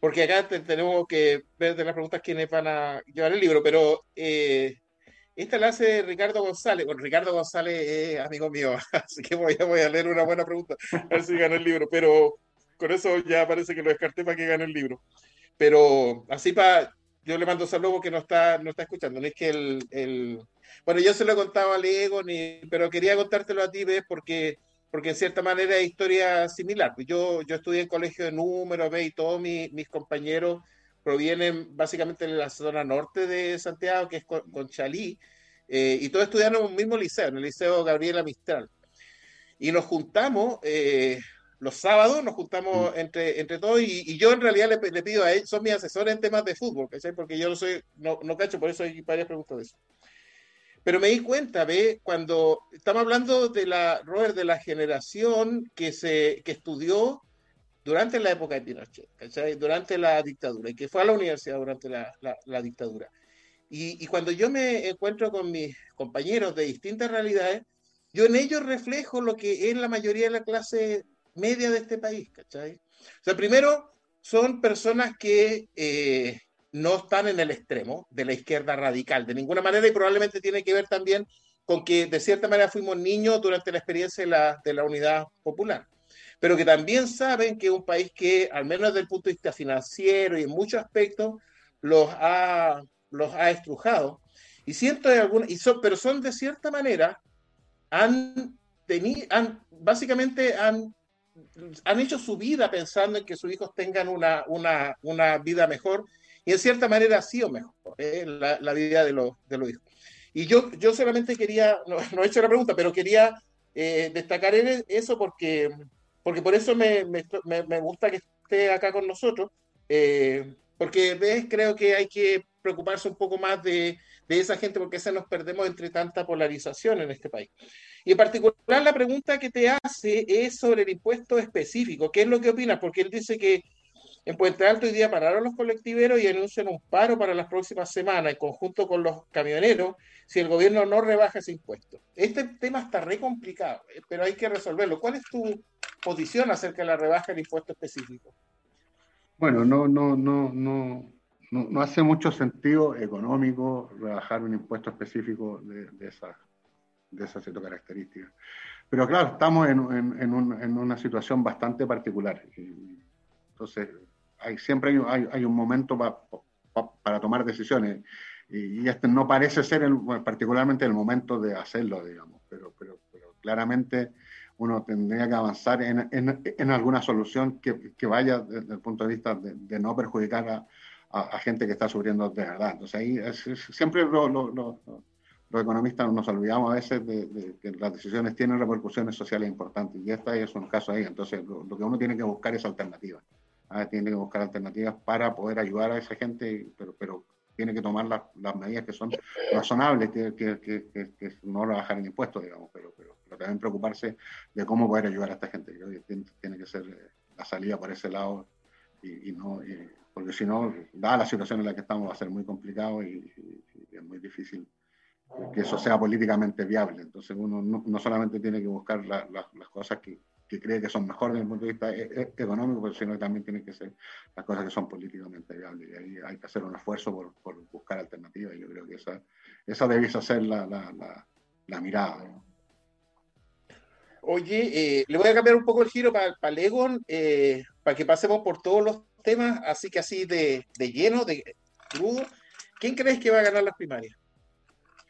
porque acá tenemos que ver de las preguntas quiénes van a llevar el libro, pero eh, esta la hace Ricardo González. Bueno, Ricardo González es amigo mío, así que voy a, voy a leer una buena pregunta, a ver si gana el libro. Pero con eso ya parece que lo descarté para que gane el libro. Pero así para. Yo le mando saludos que no está, no está escuchando. No es que el, el... Bueno, yo se lo he contado a Lego, ni... pero quería contártelo a ti, ¿ves? Porque, porque en cierta manera es historia similar. Yo, yo estudié en colegio de números, ¿ves? Y todos mis compañeros provienen básicamente de la zona norte de Santiago, que es Conchalí, eh, y todos estudiaron en un mismo liceo, en el Liceo Gabriela Mistral. Y nos juntamos, eh, los sábados nos juntamos mm. entre, entre todos, y, yo en realidad le, pido a ellos, son mis asesores en temas de fútbol, porque yo no soy, no, no cacho, por eso hay varias preguntas de eso. Pero me di cuenta, ve, cuando estamos hablando de la, Robert, de la generación que, se, que estudió durante la época de Pinochet, durante la dictadura, y que fue a la universidad durante la, la, dictadura. Y, y, cuando yo me encuentro con mis compañeros de distintas realidades, yo en ellos reflejo lo que es la mayoría de la clase media de este país, ¿cachai? O sea, primero, son personas que eh, no están en el extremo de la izquierda radical, de ninguna manera, y probablemente tiene que ver también con que de cierta manera fuimos niños durante la experiencia de la, de la unidad popular pero que también saben que es un país que, al menos desde el punto de vista financiero y en muchos aspectos, los ha, los ha estrujado. Y siento de alguna, y son, pero son de cierta manera, han tenido, han, básicamente han, han hecho su vida pensando en que sus hijos tengan una, una, una vida mejor, y en cierta manera ha sido mejor ¿eh? la, la, vida de los, de los hijos. Y yo, yo solamente quería, no, no he hecho la pregunta, pero quería eh, destacar eso porque porque por eso me, me, me gusta que esté acá con nosotros, eh, porque ves, creo que hay que preocuparse un poco más de, de esa gente porque se nos perdemos entre tanta polarización en este país. Y en particular la pregunta que te hace es sobre el impuesto específico. ¿Qué es lo que opinas? Porque él dice que en Puente Alto hoy día pararon los colectiveros y anuncian un paro para las próximas semanas en conjunto con los camioneros si el gobierno no rebaja ese impuesto. Este tema está re complicado, eh, pero hay que resolverlo. ¿Cuál es tu posición acerca de la rebaja del impuesto específico? Bueno, no, no, no, no, no, hace mucho sentido económico rebajar un impuesto específico de, de esa de esa característica. Pero claro, estamos en, en, en, una situación bastante particular. Entonces, hay, siempre hay, hay, un momento para tomar decisiones y, este no parece ser el, particularmente el momento de hacerlo, digamos, pero, pero, pero claramente uno tendría que avanzar en, en, alguna solución que, que, vaya desde el punto de vista de, no perjudicar a, a, gente que está sufriendo de verdad. Entonces ahí siempre los economistas nos olvidamos a veces de, que las decisiones tienen repercusiones sociales importantes y esta es un caso ahí. Entonces lo, lo que uno tiene que buscar es alternativas. ¿Ah? tiene que buscar alternativas para poder ayudar a esa gente, pero, pero tiene que tomar las, las medidas que son razonables, que, que, que, no rebajar el impuesto, digamos, pero, pero, también preocuparse de cómo poder ayudar a esta gente. Creo que tiene, que ser eh, la salida por ese lado y, no, porque si no, dada la situación en la que estamos, va a ser muy complicado y, es muy difícil que eso sea políticamente viable. Entonces uno no, solamente tiene que buscar las cosas que, que cree que son mejores desde el punto de vista e, económico, sino que también tienen que ser las cosas que son políticamente viables. Y ahí hay que hacer un esfuerzo por, buscar alternativas. Yo creo que esa, esa debiese ser la, la, mirada. Oye, eh, le voy a cambiar un poco el giro para, para Legon, para que pasemos por todos los temas, así que así de, de lleno, de crudo. ¿Quién crees que va a ganar las primarias?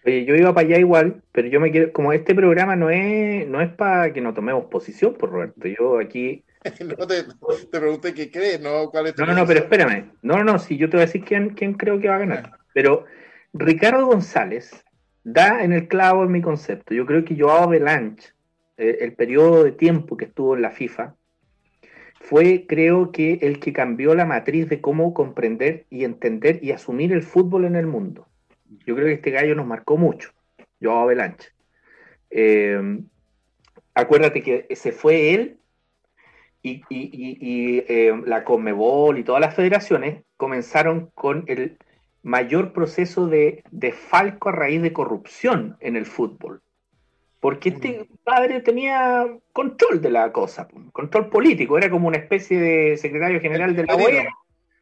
Oye, yo iba para allá igual, pero yo me quiero, como este programa no es, no es para que nos tomemos posición, por Roberto, yo aquí... no te, te pregunté qué crees, ¿no? ¿Cuál es no, no, no, pero espérame. No, no, no, si yo te voy a decir quién, quién creo que va a ganar. Pero Ricardo González da en el clavo en mi concepto. Yo creo que Joao Belanch, eh, el periodo de tiempo que estuvo en la FIFA, fue, creo que, el que cambió la matriz de cómo comprender y entender y asumir el fútbol en el mundo. Yo creo que este gallo nos marcó mucho, Joao Belanch. Eh, acuérdate que se fue él y, eh, la Conmebol y todas las federaciones comenzaron con el mayor proceso de, de falco a raíz de corrupción en el fútbol. Porque este padre tenía control de la cosa, control político, era como una especie de secretario general de la OEA,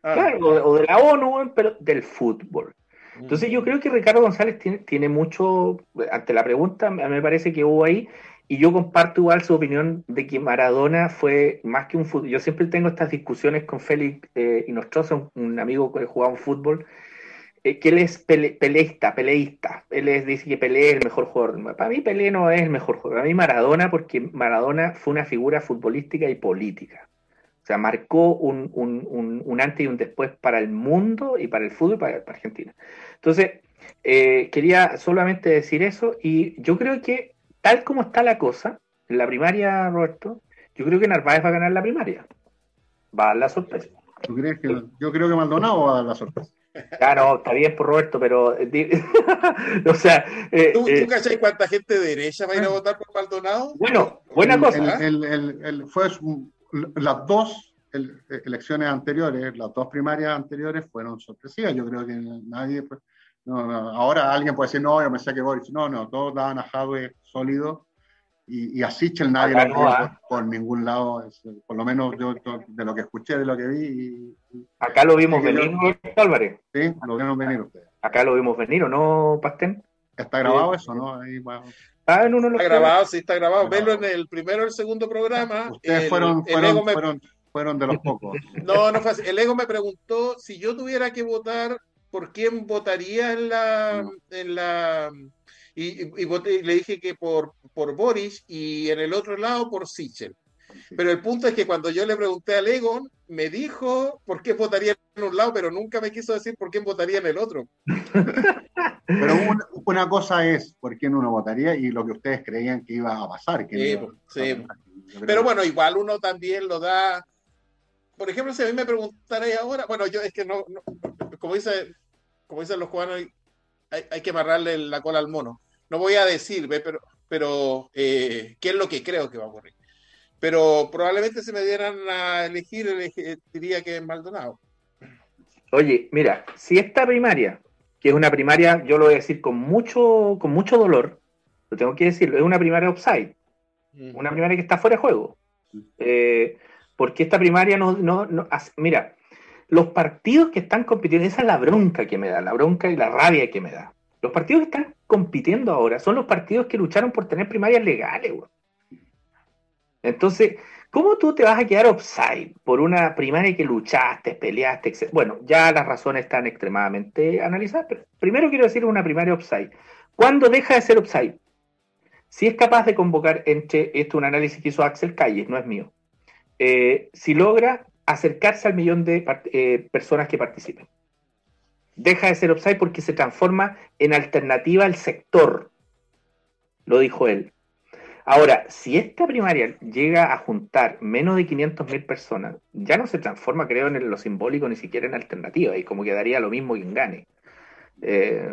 ah. o, de la ONU, pero del fútbol. Entonces yo creo que Ricardo González tiene, tiene mucho, ante la pregunta, me parece que hubo ahí, y yo comparto igual su opinión de que Maradona fue más que un fútbol. Yo siempre tengo estas discusiones con Félix eh, Inostroza, un, amigo que jugaba un fútbol, eh, que él es peleista, peleísta. Él es, dice que Pelé es el mejor jugador. Para mí Pelé no es el mejor jugador. Para mí Maradona, porque Maradona fue una figura futbolística y política. O sea, marcó un, un, un, antes y un después para el mundo y para el fútbol y para, Argentina. Entonces, eh, quería solamente decir eso y yo creo que tal como está la cosa, en la primaria, Roberto, yo creo que Narváez va a ganar la primaria. Va a dar la sorpresa. ¿Tú crees que, yo creo que Maldonado va a dar la sorpresa. No, está bien por Roberto, pero. Eh, o sea. Eh, ¿Tú, eh, cuánta gente de derecha va a ir a ah. votar por Maldonado? Bueno, buena cosa. El, fue las dos elecciones anteriores, las dos primarias anteriores fueron sorpresivas. Yo creo que nadie. Pues, ahora alguien puede decir, no, yo me sé que Boris. No, no, todos daban a Jadwe sólido y, a Sichel nadie lo ¿ah? por, ningún lado, por lo menos yo, de lo que escuché, de lo que vi. Acá lo vimos venir, Álvarez. Sí, lo vimos venir ustedes. Acá lo vimos venir, ¿o no, Pastén? Está grabado eso, ¿no? Ahí, Ah, en uno está grabado, sí, está grabado. Velo en el primero o el segundo programa. Ustedes fueron, fueron, fueron, fueron, de los pocos. No, no fue así. El ego me preguntó si yo tuviera que votar, ¿por quién votaría en la, en la y, le dije que por, por Boris y en el otro lado por Sichel. Pero el punto es que cuando yo le pregunté a Egon, me dijo por qué votaría en un lado, pero nunca me quiso decir por qué votaría en el otro. Pero una, cosa es por quién uno votaría y lo que ustedes creían que iba a pasar. Que sí, Pero bueno, igual uno también lo da. Por ejemplo, si a mí me preguntarais ahora, bueno, yo es que no, como, dice, como dicen los cubanos, hay, hay que amarrarle la cola al mono no voy a decir, pero, pero eh, qué es lo que creo que va a ocurrir. Pero probablemente si me dieran a elegir, diría que es Maldonado. Oye, mira, si esta primaria, que es una primaria, yo lo voy a decir con mucho, con mucho dolor, lo tengo que decir, es una primaria offside, una primaria que está fuera de juego. Eh, porque esta primaria no, no, no, mira, los partidos que están compitiendo, esa es la bronca que me da, la bronca y la rabia que me da. Los partidos que están compitiendo ahora son los partidos que lucharon por tener primarias legales, güey. Entonces, ¿cómo tú te vas a quedar offside por una primaria que luchaste, peleaste, etc.? Bueno, ya las razones están extremadamente analizadas, pero primero quiero decir una primaria offside. ¿Cuándo deja de ser offside? Si es capaz de convocar entre esto un análisis que hizo Axel Calles, no es mío. Eh, si logra acercarse al millón de eh, personas que participen deja de ser offside porque se transforma en alternativa al sector, lo dijo él. Ahora, si esta primaria llega a juntar menos de 500.000 personas, ya no se transforma, creo, en lo simbólico ni siquiera en alternativa, y como quedaría lo mismo quien gane. Eh,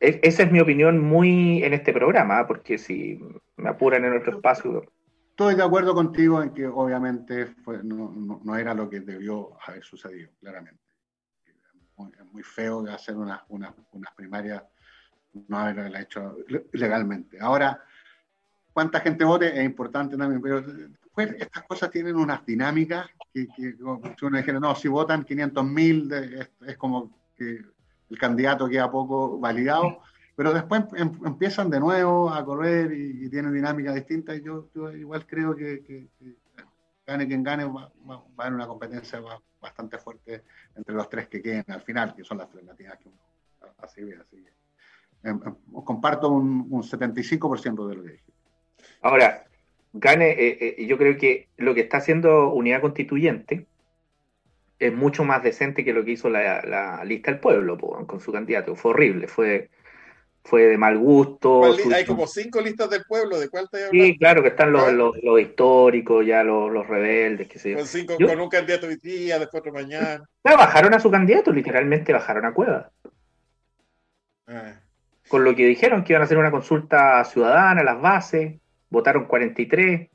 esa es mi opinión muy en este programa, ¿ah? porque si me apuran en otro espacio. Estoy de acuerdo contigo en que obviamente no era lo que debió haber sucedido, claramente es muy feo hacer unas una, primarias, no haberla hecho legalmente. Ahora, cuánta gente vote es importante también, pero pues, estas cosas tienen unas dinámicas que, que uno dijera, no, si votan 500 mil, es, como que el candidato queda poco validado, pero después em, empiezan de nuevo a correr y, tienen dinámicas distintas. Y yo, igual creo que, gane quien gane, va, a haber una competencia bastante fuerte entre los tres que queden al final, que son las alternativas que uno así ve. Así em, em, comparto un, un 75% de lo que dije. Ahora, Gane, eh, eh, yo creo que lo que está haciendo Unidad Constituyente es mucho más decente que lo que hizo la, lista del pueblo con su candidato. Fue horrible, fue, fue de mal gusto. Hay como cinco listas del pueblo, ¿de cuál te Sí, claro, que están los, los, históricos, ya los, los rebeldes, qué sé yo. Con cinco, con un candidato hoy día, después otro mañana. bajaron a su candidato, literalmente bajaron a Cueva. Ah. Con lo que dijeron que iban a hacer una consulta ciudadana, las bases, votaron 43.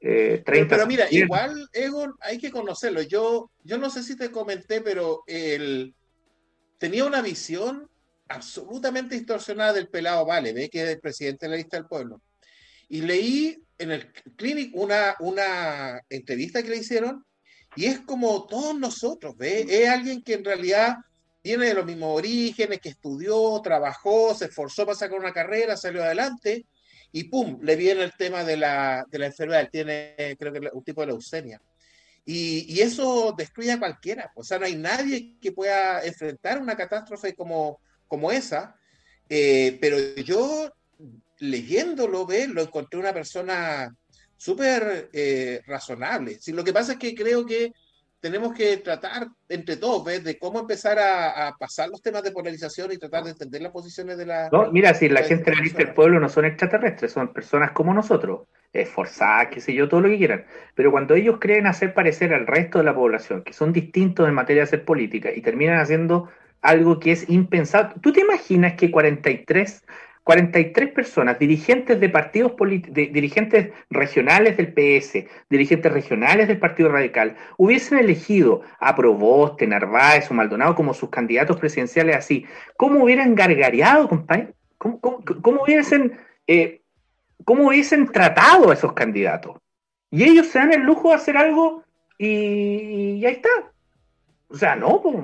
Eh, 30 pero, mira, igual, Egon, hay que conocerlo. Yo, yo no sé si te comenté, pero él tenía una visión absolutamente distorsionada del pelado Vale, ve que es el presidente de la lista del pueblo. Y leí en el clinic una, una entrevista que le hicieron y es como todos nosotros, ¿ve? Es alguien que en realidad viene de los mismos orígenes, que estudió, trabajó, se esforzó para sacar una carrera, salió adelante y pum, le viene el tema de la, de la enfermedad, tiene creo que un tipo de leucemia. Y, y, eso destruye a cualquiera, o sea, no hay nadie que pueda enfrentar una catástrofe como, como esa, eh, pero yo leyéndolo, ve, lo encontré una persona súper eh, razonable. Si, lo que pasa es que creo que tenemos que tratar entre todos ¿ves? de cómo empezar a, pasar los temas de polarización y tratar de entender las posiciones de la... No, mira, si la gente de del pueblo no son extraterrestres, son personas como nosotros, esforzadas, qué sé yo, todo lo que quieran. Pero cuando ellos creen hacer parecer al resto de la población que son distintos en materia de hacer política y terminan haciendo algo que es impensado, ¿tú te imaginas que 43 43 personas, dirigentes de partidos políticos, dirigentes regionales del PS, dirigentes regionales del Partido Radical, hubiesen elegido a Proboste, Narváez o Maldonado como sus candidatos presidenciales así, ¿cómo hubieran gargareado, compañero? ¿Cómo, hubiesen, eh, ¿Cómo hubiesen tratado a esos candidatos? Y ellos se dan el lujo de hacer algo y, y ahí está. O sea, no, pues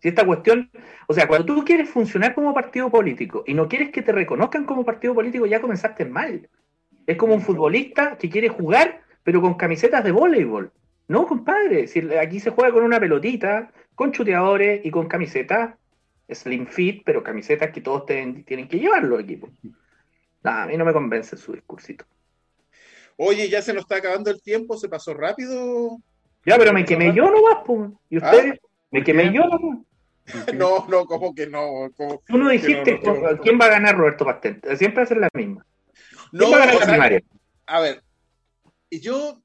si esta cuestión, o sea, cuando tú quieres funcionar como partido político y no quieres que te reconozcan como partido político, ya comenzaste mal. Es como un futbolista que quiere jugar, pero con camisetas de voleibol. No, compadre, si aquí se juega con una pelotita, con chuteadores y con camisetas slim fit, pero camisetas que todos tienen, que llevar los equipos. a mí no me convence su discursito. Oye, ya se nos está acabando el tiempo, se pasó rápido. Ya, pero me quemé yo nomás, pues. ¿Y ah. Me quemé yo nomás. No, no, como que no. Tú no dijiste quién va a ganar Roberto Pastel. Siempre va a ser la misma. ¿Quién va a ganar la primaria? A ver, yo.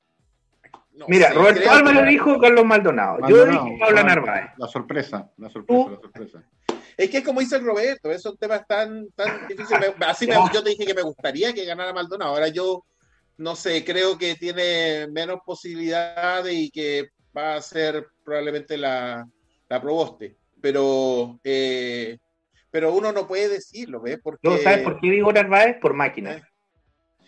Mira, Roberto Álvarez dijo Carlos Maldonado. Yo dije Paula Narváez. La sorpresa, la sorpresa, la sorpresa. Es que es como dice el Roberto, esos temas tan, tan difíciles. Así yo te dije que me gustaría que ganara Maldonado. Ahora yo, no sé, creo que tiene menos posibilidades y que va a ser probablemente la, la proboste pero, eh, pero uno no puede decirlo, ¿ves? Porque, ¿No sabes por qué digo Narváez? Por máquina.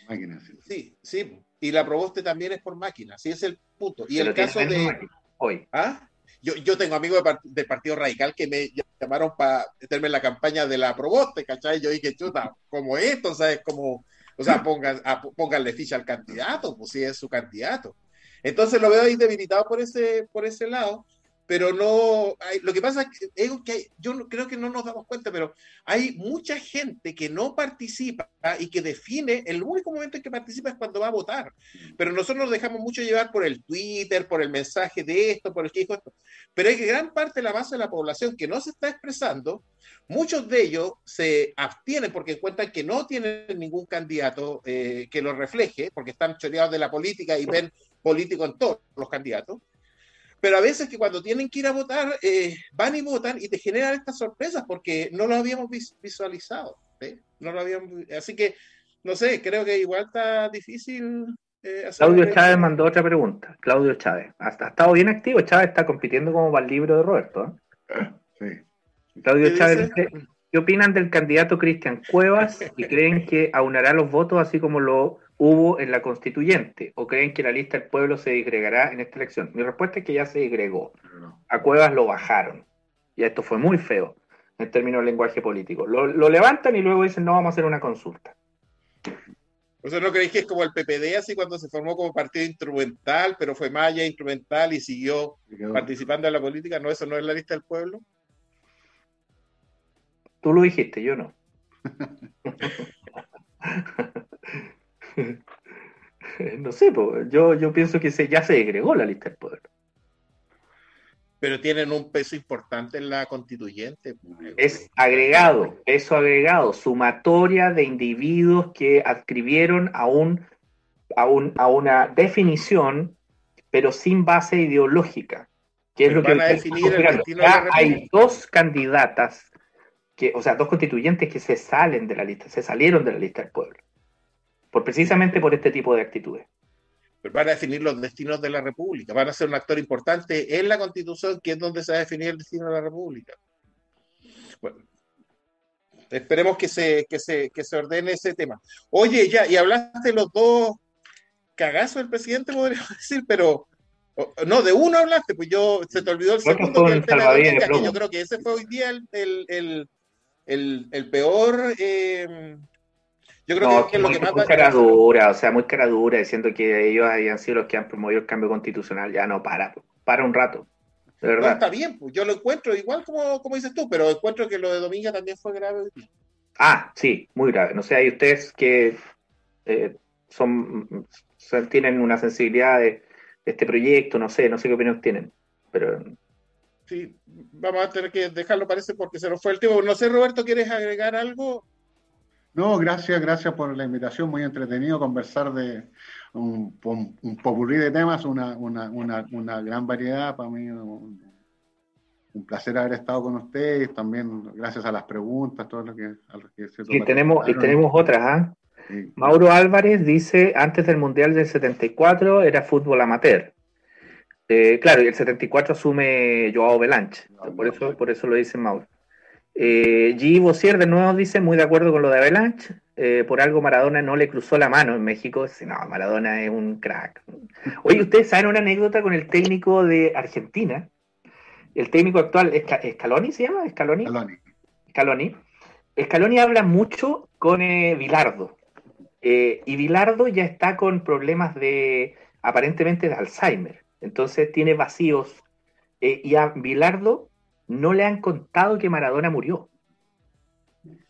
Máquina, sí. sí. y la Proboste también es por máquina, sí es el punto. Y el caso de... Hoy. ¿Ah? Yo, yo tengo amigos del Partido Radical que me llamaron para meterme en la campaña de la Proboste, ¿cachai? Yo dije, chuta, como esto, ¿sabes? Como, o sea, pongan, pónganle ficha al candidato, pues si es su candidato. Entonces lo veo ahí debilitado por ese, por ese lado pero no, hay, lo que pasa es que, yo creo que no nos damos cuenta, pero hay mucha gente que no participa y que define, el único momento en que participa es cuando va a votar, pero nosotros nos dejamos mucho llevar por el Twitter, por el mensaje de esto, por el que dijo esto, pero hay gran parte de la base de la población que no se está expresando, muchos de ellos se abstienen porque encuentran que no tienen ningún candidato eh, que lo refleje, porque están choreados de la política y ven político en todos los candidatos, pero a veces que cuando tienen que ir a votar, eh, van y votan y te generan estas sorpresas porque no lo habíamos visualizado. No lo habíamos, así que, no sé, creo que igual está difícil. Eh, Claudio Chávez mandó otra pregunta. Claudio Chávez. Ha, estado bien activo. Chávez está compitiendo como para el libro de Roberto. ¿eh? Sí. Claudio Chávez dice, ¿qué opinan del candidato Cristian Cuevas y creen que aunará los votos así como lo hubo en la constituyente o creen que la lista del pueblo se disgregará en esta elección? Mi respuesta es que ya se disgregó. A Cuevas lo bajaron. Y esto fue muy feo en términos de lenguaje político. Lo, levantan y luego dicen no vamos a hacer una consulta. ¿O sea, no creéis que es como el PPD así cuando se formó como partido instrumental, pero fue allá instrumental y siguió participando en la política? ¿No? ¿Eso no es la lista del pueblo? Tú lo dijiste, yo no. no sé, yo, yo pienso que se, ya se agregó la lista del poder. Pero tienen un peso importante en la constituyente. Es agregado, peso agregado, sumatoria de individuos que adscribieron a, un, a, un, a una definición, pero sin base ideológica. Que es lo que a definir el hay dos candidatas, que, o sea, dos constituyentes que se salen de la lista, se salieron de la lista del pueblo por precisamente por este tipo de actitudes. Pero van a definir los destinos de la República, van a ser un actor importante en la Constitución, que es donde se va a definir el destino de la República. Bueno, esperemos que se, que se, que se ordene ese tema. Oye, ya, y hablaste de los dos cagazos del presidente, podríamos decir, pero no, de uno hablaste, pues yo se te olvidó el segundo, que el tema de que yo creo que ese fue hoy día el, el, el, el peor eh, yo creo que, es lo que más muy cara dura, o sea, muy cara dura, diciendo que ellos habían sido los que han promovido el cambio constitucional. Ya no, para, para un rato. De verdad. está bien, pues yo lo encuentro igual como, como dices tú, pero encuentro que lo de Dominga también fue grave. Ah, sí, muy grave. No sé, hay ustedes que eh, son, tienen una sensibilidad de, este proyecto, no sé, no sé qué opinión tienen, pero sí, vamos a tener que dejarlo, parece, porque se nos fue el tiempo. No sé, Roberto, ¿quieres agregar algo? No, gracias, gracias por la invitación. Muy entretenido conversar de un, un, popurrí de temas, una, una, una, una, gran variedad. Para mí, un, placer haber estado con ustedes. También gracias a las preguntas, todo lo que, Y tenemos, y tenemos otras, ¿ah? Mauro Álvarez dice: antes del Mundial del 74 era fútbol amateur. Eh, claro, y el 74 asume Joao Belanche. por, eso, por eso lo dice Mauro. Eh, G. Bossier de nuevo dice, muy de acuerdo con lo de Avalanche, eh, por algo Maradona no le cruzó la mano en México. no, Maradona es un crack. Oye, ustedes saben una anécdota con el técnico de Argentina. El técnico actual, ¿Scaloni se llama? ¿Scaloni? Scaloni. Scaloni. habla mucho con eh, Vilardo. Eh, y Vilardo ya está con problemas de, aparentemente, de Alzheimer. Entonces tiene vacíos. y a Vilardo no le han contado que Maradona murió.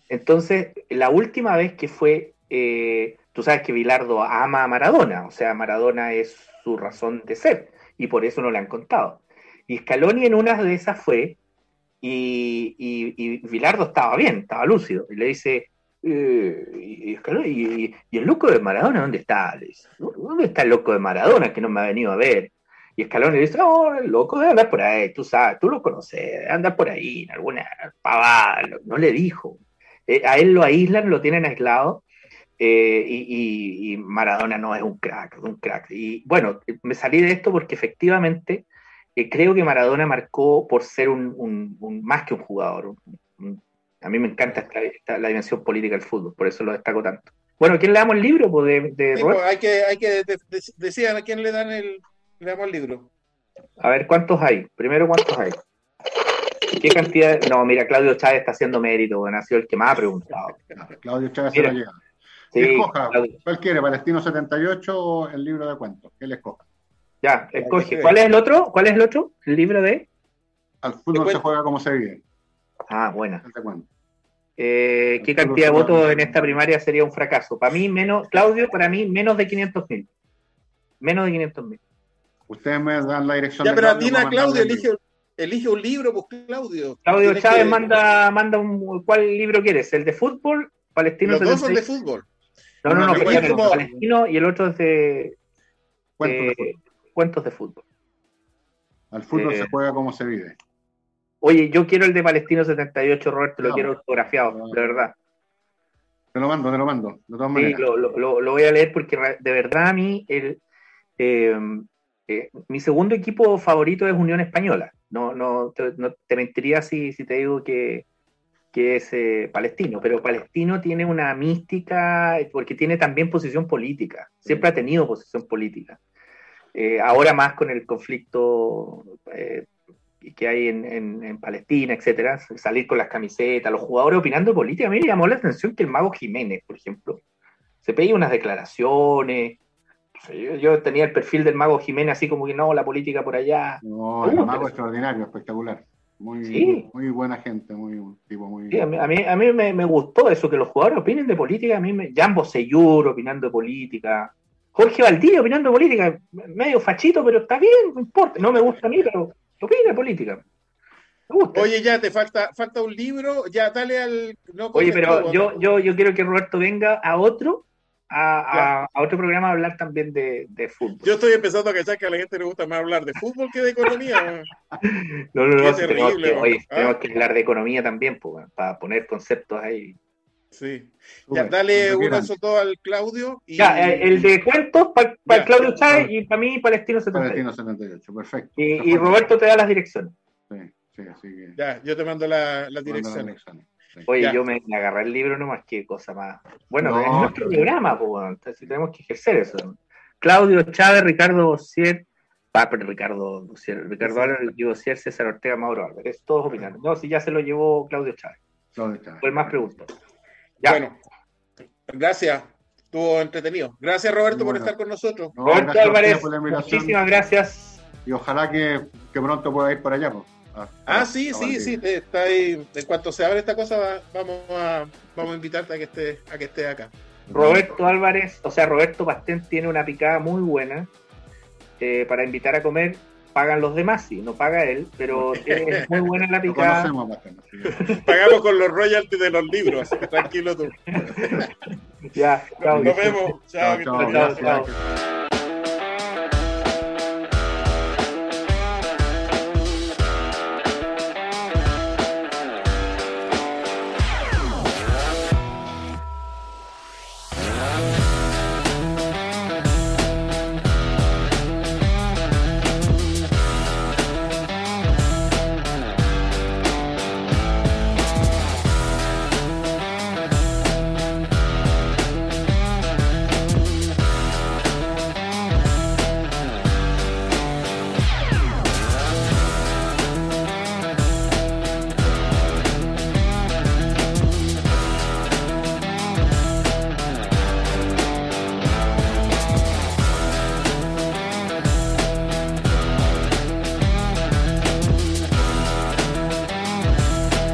Entonces, la última vez que fue, eh, tú sabes que Vilardo ama a Maradona, o sea, Maradona es su razón de ser, y por eso no le han contado. Y Scaloni en una de esas fue, y, y, Vilardo estaba bien, estaba lúcido, y le dice, eh, y, y, el loco de Maradona dónde está? ¿Dónde está el loco de Maradona que no me ha venido a ver? Y Escalón le dice, oh, el loco debe andar por ahí, tú sabes, tú lo conoces, anda por ahí, en alguna pavada, no le dijo. Eh, a él lo aíslan, lo tienen aislado, eh, y, Maradona no es un crack, es un crack. Y bueno, me salí de esto porque efectivamente eh, creo que Maradona marcó por ser un, más que un jugador. a mí me encanta la dimensión política del fútbol, por eso lo destaco tanto. Bueno, ¿quién le damos el libro? Pues, de, pues, hay que, hay que decir a quién le dan el, Leamos el libro. A ver, ¿cuántos hay? Primero, ¿cuántos hay? ¿Qué cantidad? No, mira, Claudio Chávez está haciendo mérito, bueno, ha sido el que más ha preguntado. Claudio Chávez se lo lleva. Sí, escoja, ¿cuál quiere? ¿Palestino 78 o el libro de cuentos? ¿Qué le escoja? Ya, escoge. ¿Cuál es el otro? ¿Cuál es el otro? ¿El libro de? Al fútbol se juega como se vive. Ah, buena. Eh, ¿Qué cantidad de votos en esta primaria sería un fracaso? Para mí, menos, Claudio, para mí, menos de 500 mil. Menos de 500 mil. Ustedes me dan la dirección. Ya, pero a Claudio, elige, elige, un libro, pues Claudio. Claudio Chávez manda, manda un. ¿Cuál libro quieres? ¿El de fútbol? Palestino Los dos son de fútbol. No, no, no, el palestino y el otro es de. Cuentos, de, fútbol. Al fútbol se eh, juega como se vive. Oye, yo quiero el de Palestino 78, Roberto, lo quiero autografiado, de verdad. Te lo mando, te lo mando. De todas sí, lo, lo, lo, voy a leer porque de verdad a mí el, eh, eh, mi segundo equipo favorito es Unión Española. No, no, te, mentiría si, te digo que, es eh, palestino, pero palestino tiene una mística porque tiene también posición política. Siempre ha tenido posición política. Eh, ahora más con el conflicto que hay en, Palestina, etcétera, salir con las camisetas, los jugadores opinando política. A mí me llamó la atención que el mago Jiménez, por ejemplo, se pedía unas declaraciones, yo, tenía el perfil del mago Jiménez así como que no, la política por allá. No, el mago extraordinario, espectacular. Muy, muy buena gente, muy tipo muy. Sí, a mí, a mí, me, me, gustó eso, que los jugadores opinen de política. A mí me. Jambo Seyur opinando de política. Jorge Valdivia opinando de política. Medio fachito, pero está bien, no importa. No me gusta a mí, pero opina de política. Oye, ya te falta, falta un libro, ya dale al. Oye, pero yo, yo, yo quiero que Roberto venga a otro a, otro programa a hablar también de, fútbol. Yo estoy empezando a cachar que a la gente le gusta más hablar de fútbol que de economía. no, no, no. tenemos, que, oye, ¿ah? tenemos que hablar de economía también, pues, para poner conceptos ahí. Sí. Ya, dale eso todo al Claudio. Y... Ya, eh, el de cuentos para Claudio Chávez y para mí Palestino 78. Palestino 78, perfecto. Y, y Roberto te da las direcciones. Sí, sí, así que. Ya, yo te mando las la direcciones. Oye, yo me, agarré el libro nomás, qué cosa más. Bueno, es nuestro programa, pues, entonces tenemos que ejercer eso. Claudio Chávez, Ricardo Bossier, pero Ricardo Bossier, Ricardo Álvarez, Bossier, César Ortega, Mauro Álvarez, todos opinando. No, si ya se lo llevó Claudio Chávez. Claudio Chávez. Fue más preguntas. Bueno, gracias. Estuvo entretenido. Gracias, Roberto, por estar con nosotros. Roberto Álvarez, muchísimas gracias. Y ojalá que, que pronto pueda ir para allá. Pues. Ah, ah sí, sí, sí, está ahí. En cuanto se abre esta cosa, vamos a, vamos a invitarte a que esté, a que esté acá. Roberto Álvarez, o sea, Roberto Pastén tiene una picada muy buena eh, para invitar a comer. Pagan los demás, sí, no paga él, pero es muy buena la picada. Pagamos con los royalties de los libros, así que tranquilo tú. ya, Nos vemos. chao. chao, chao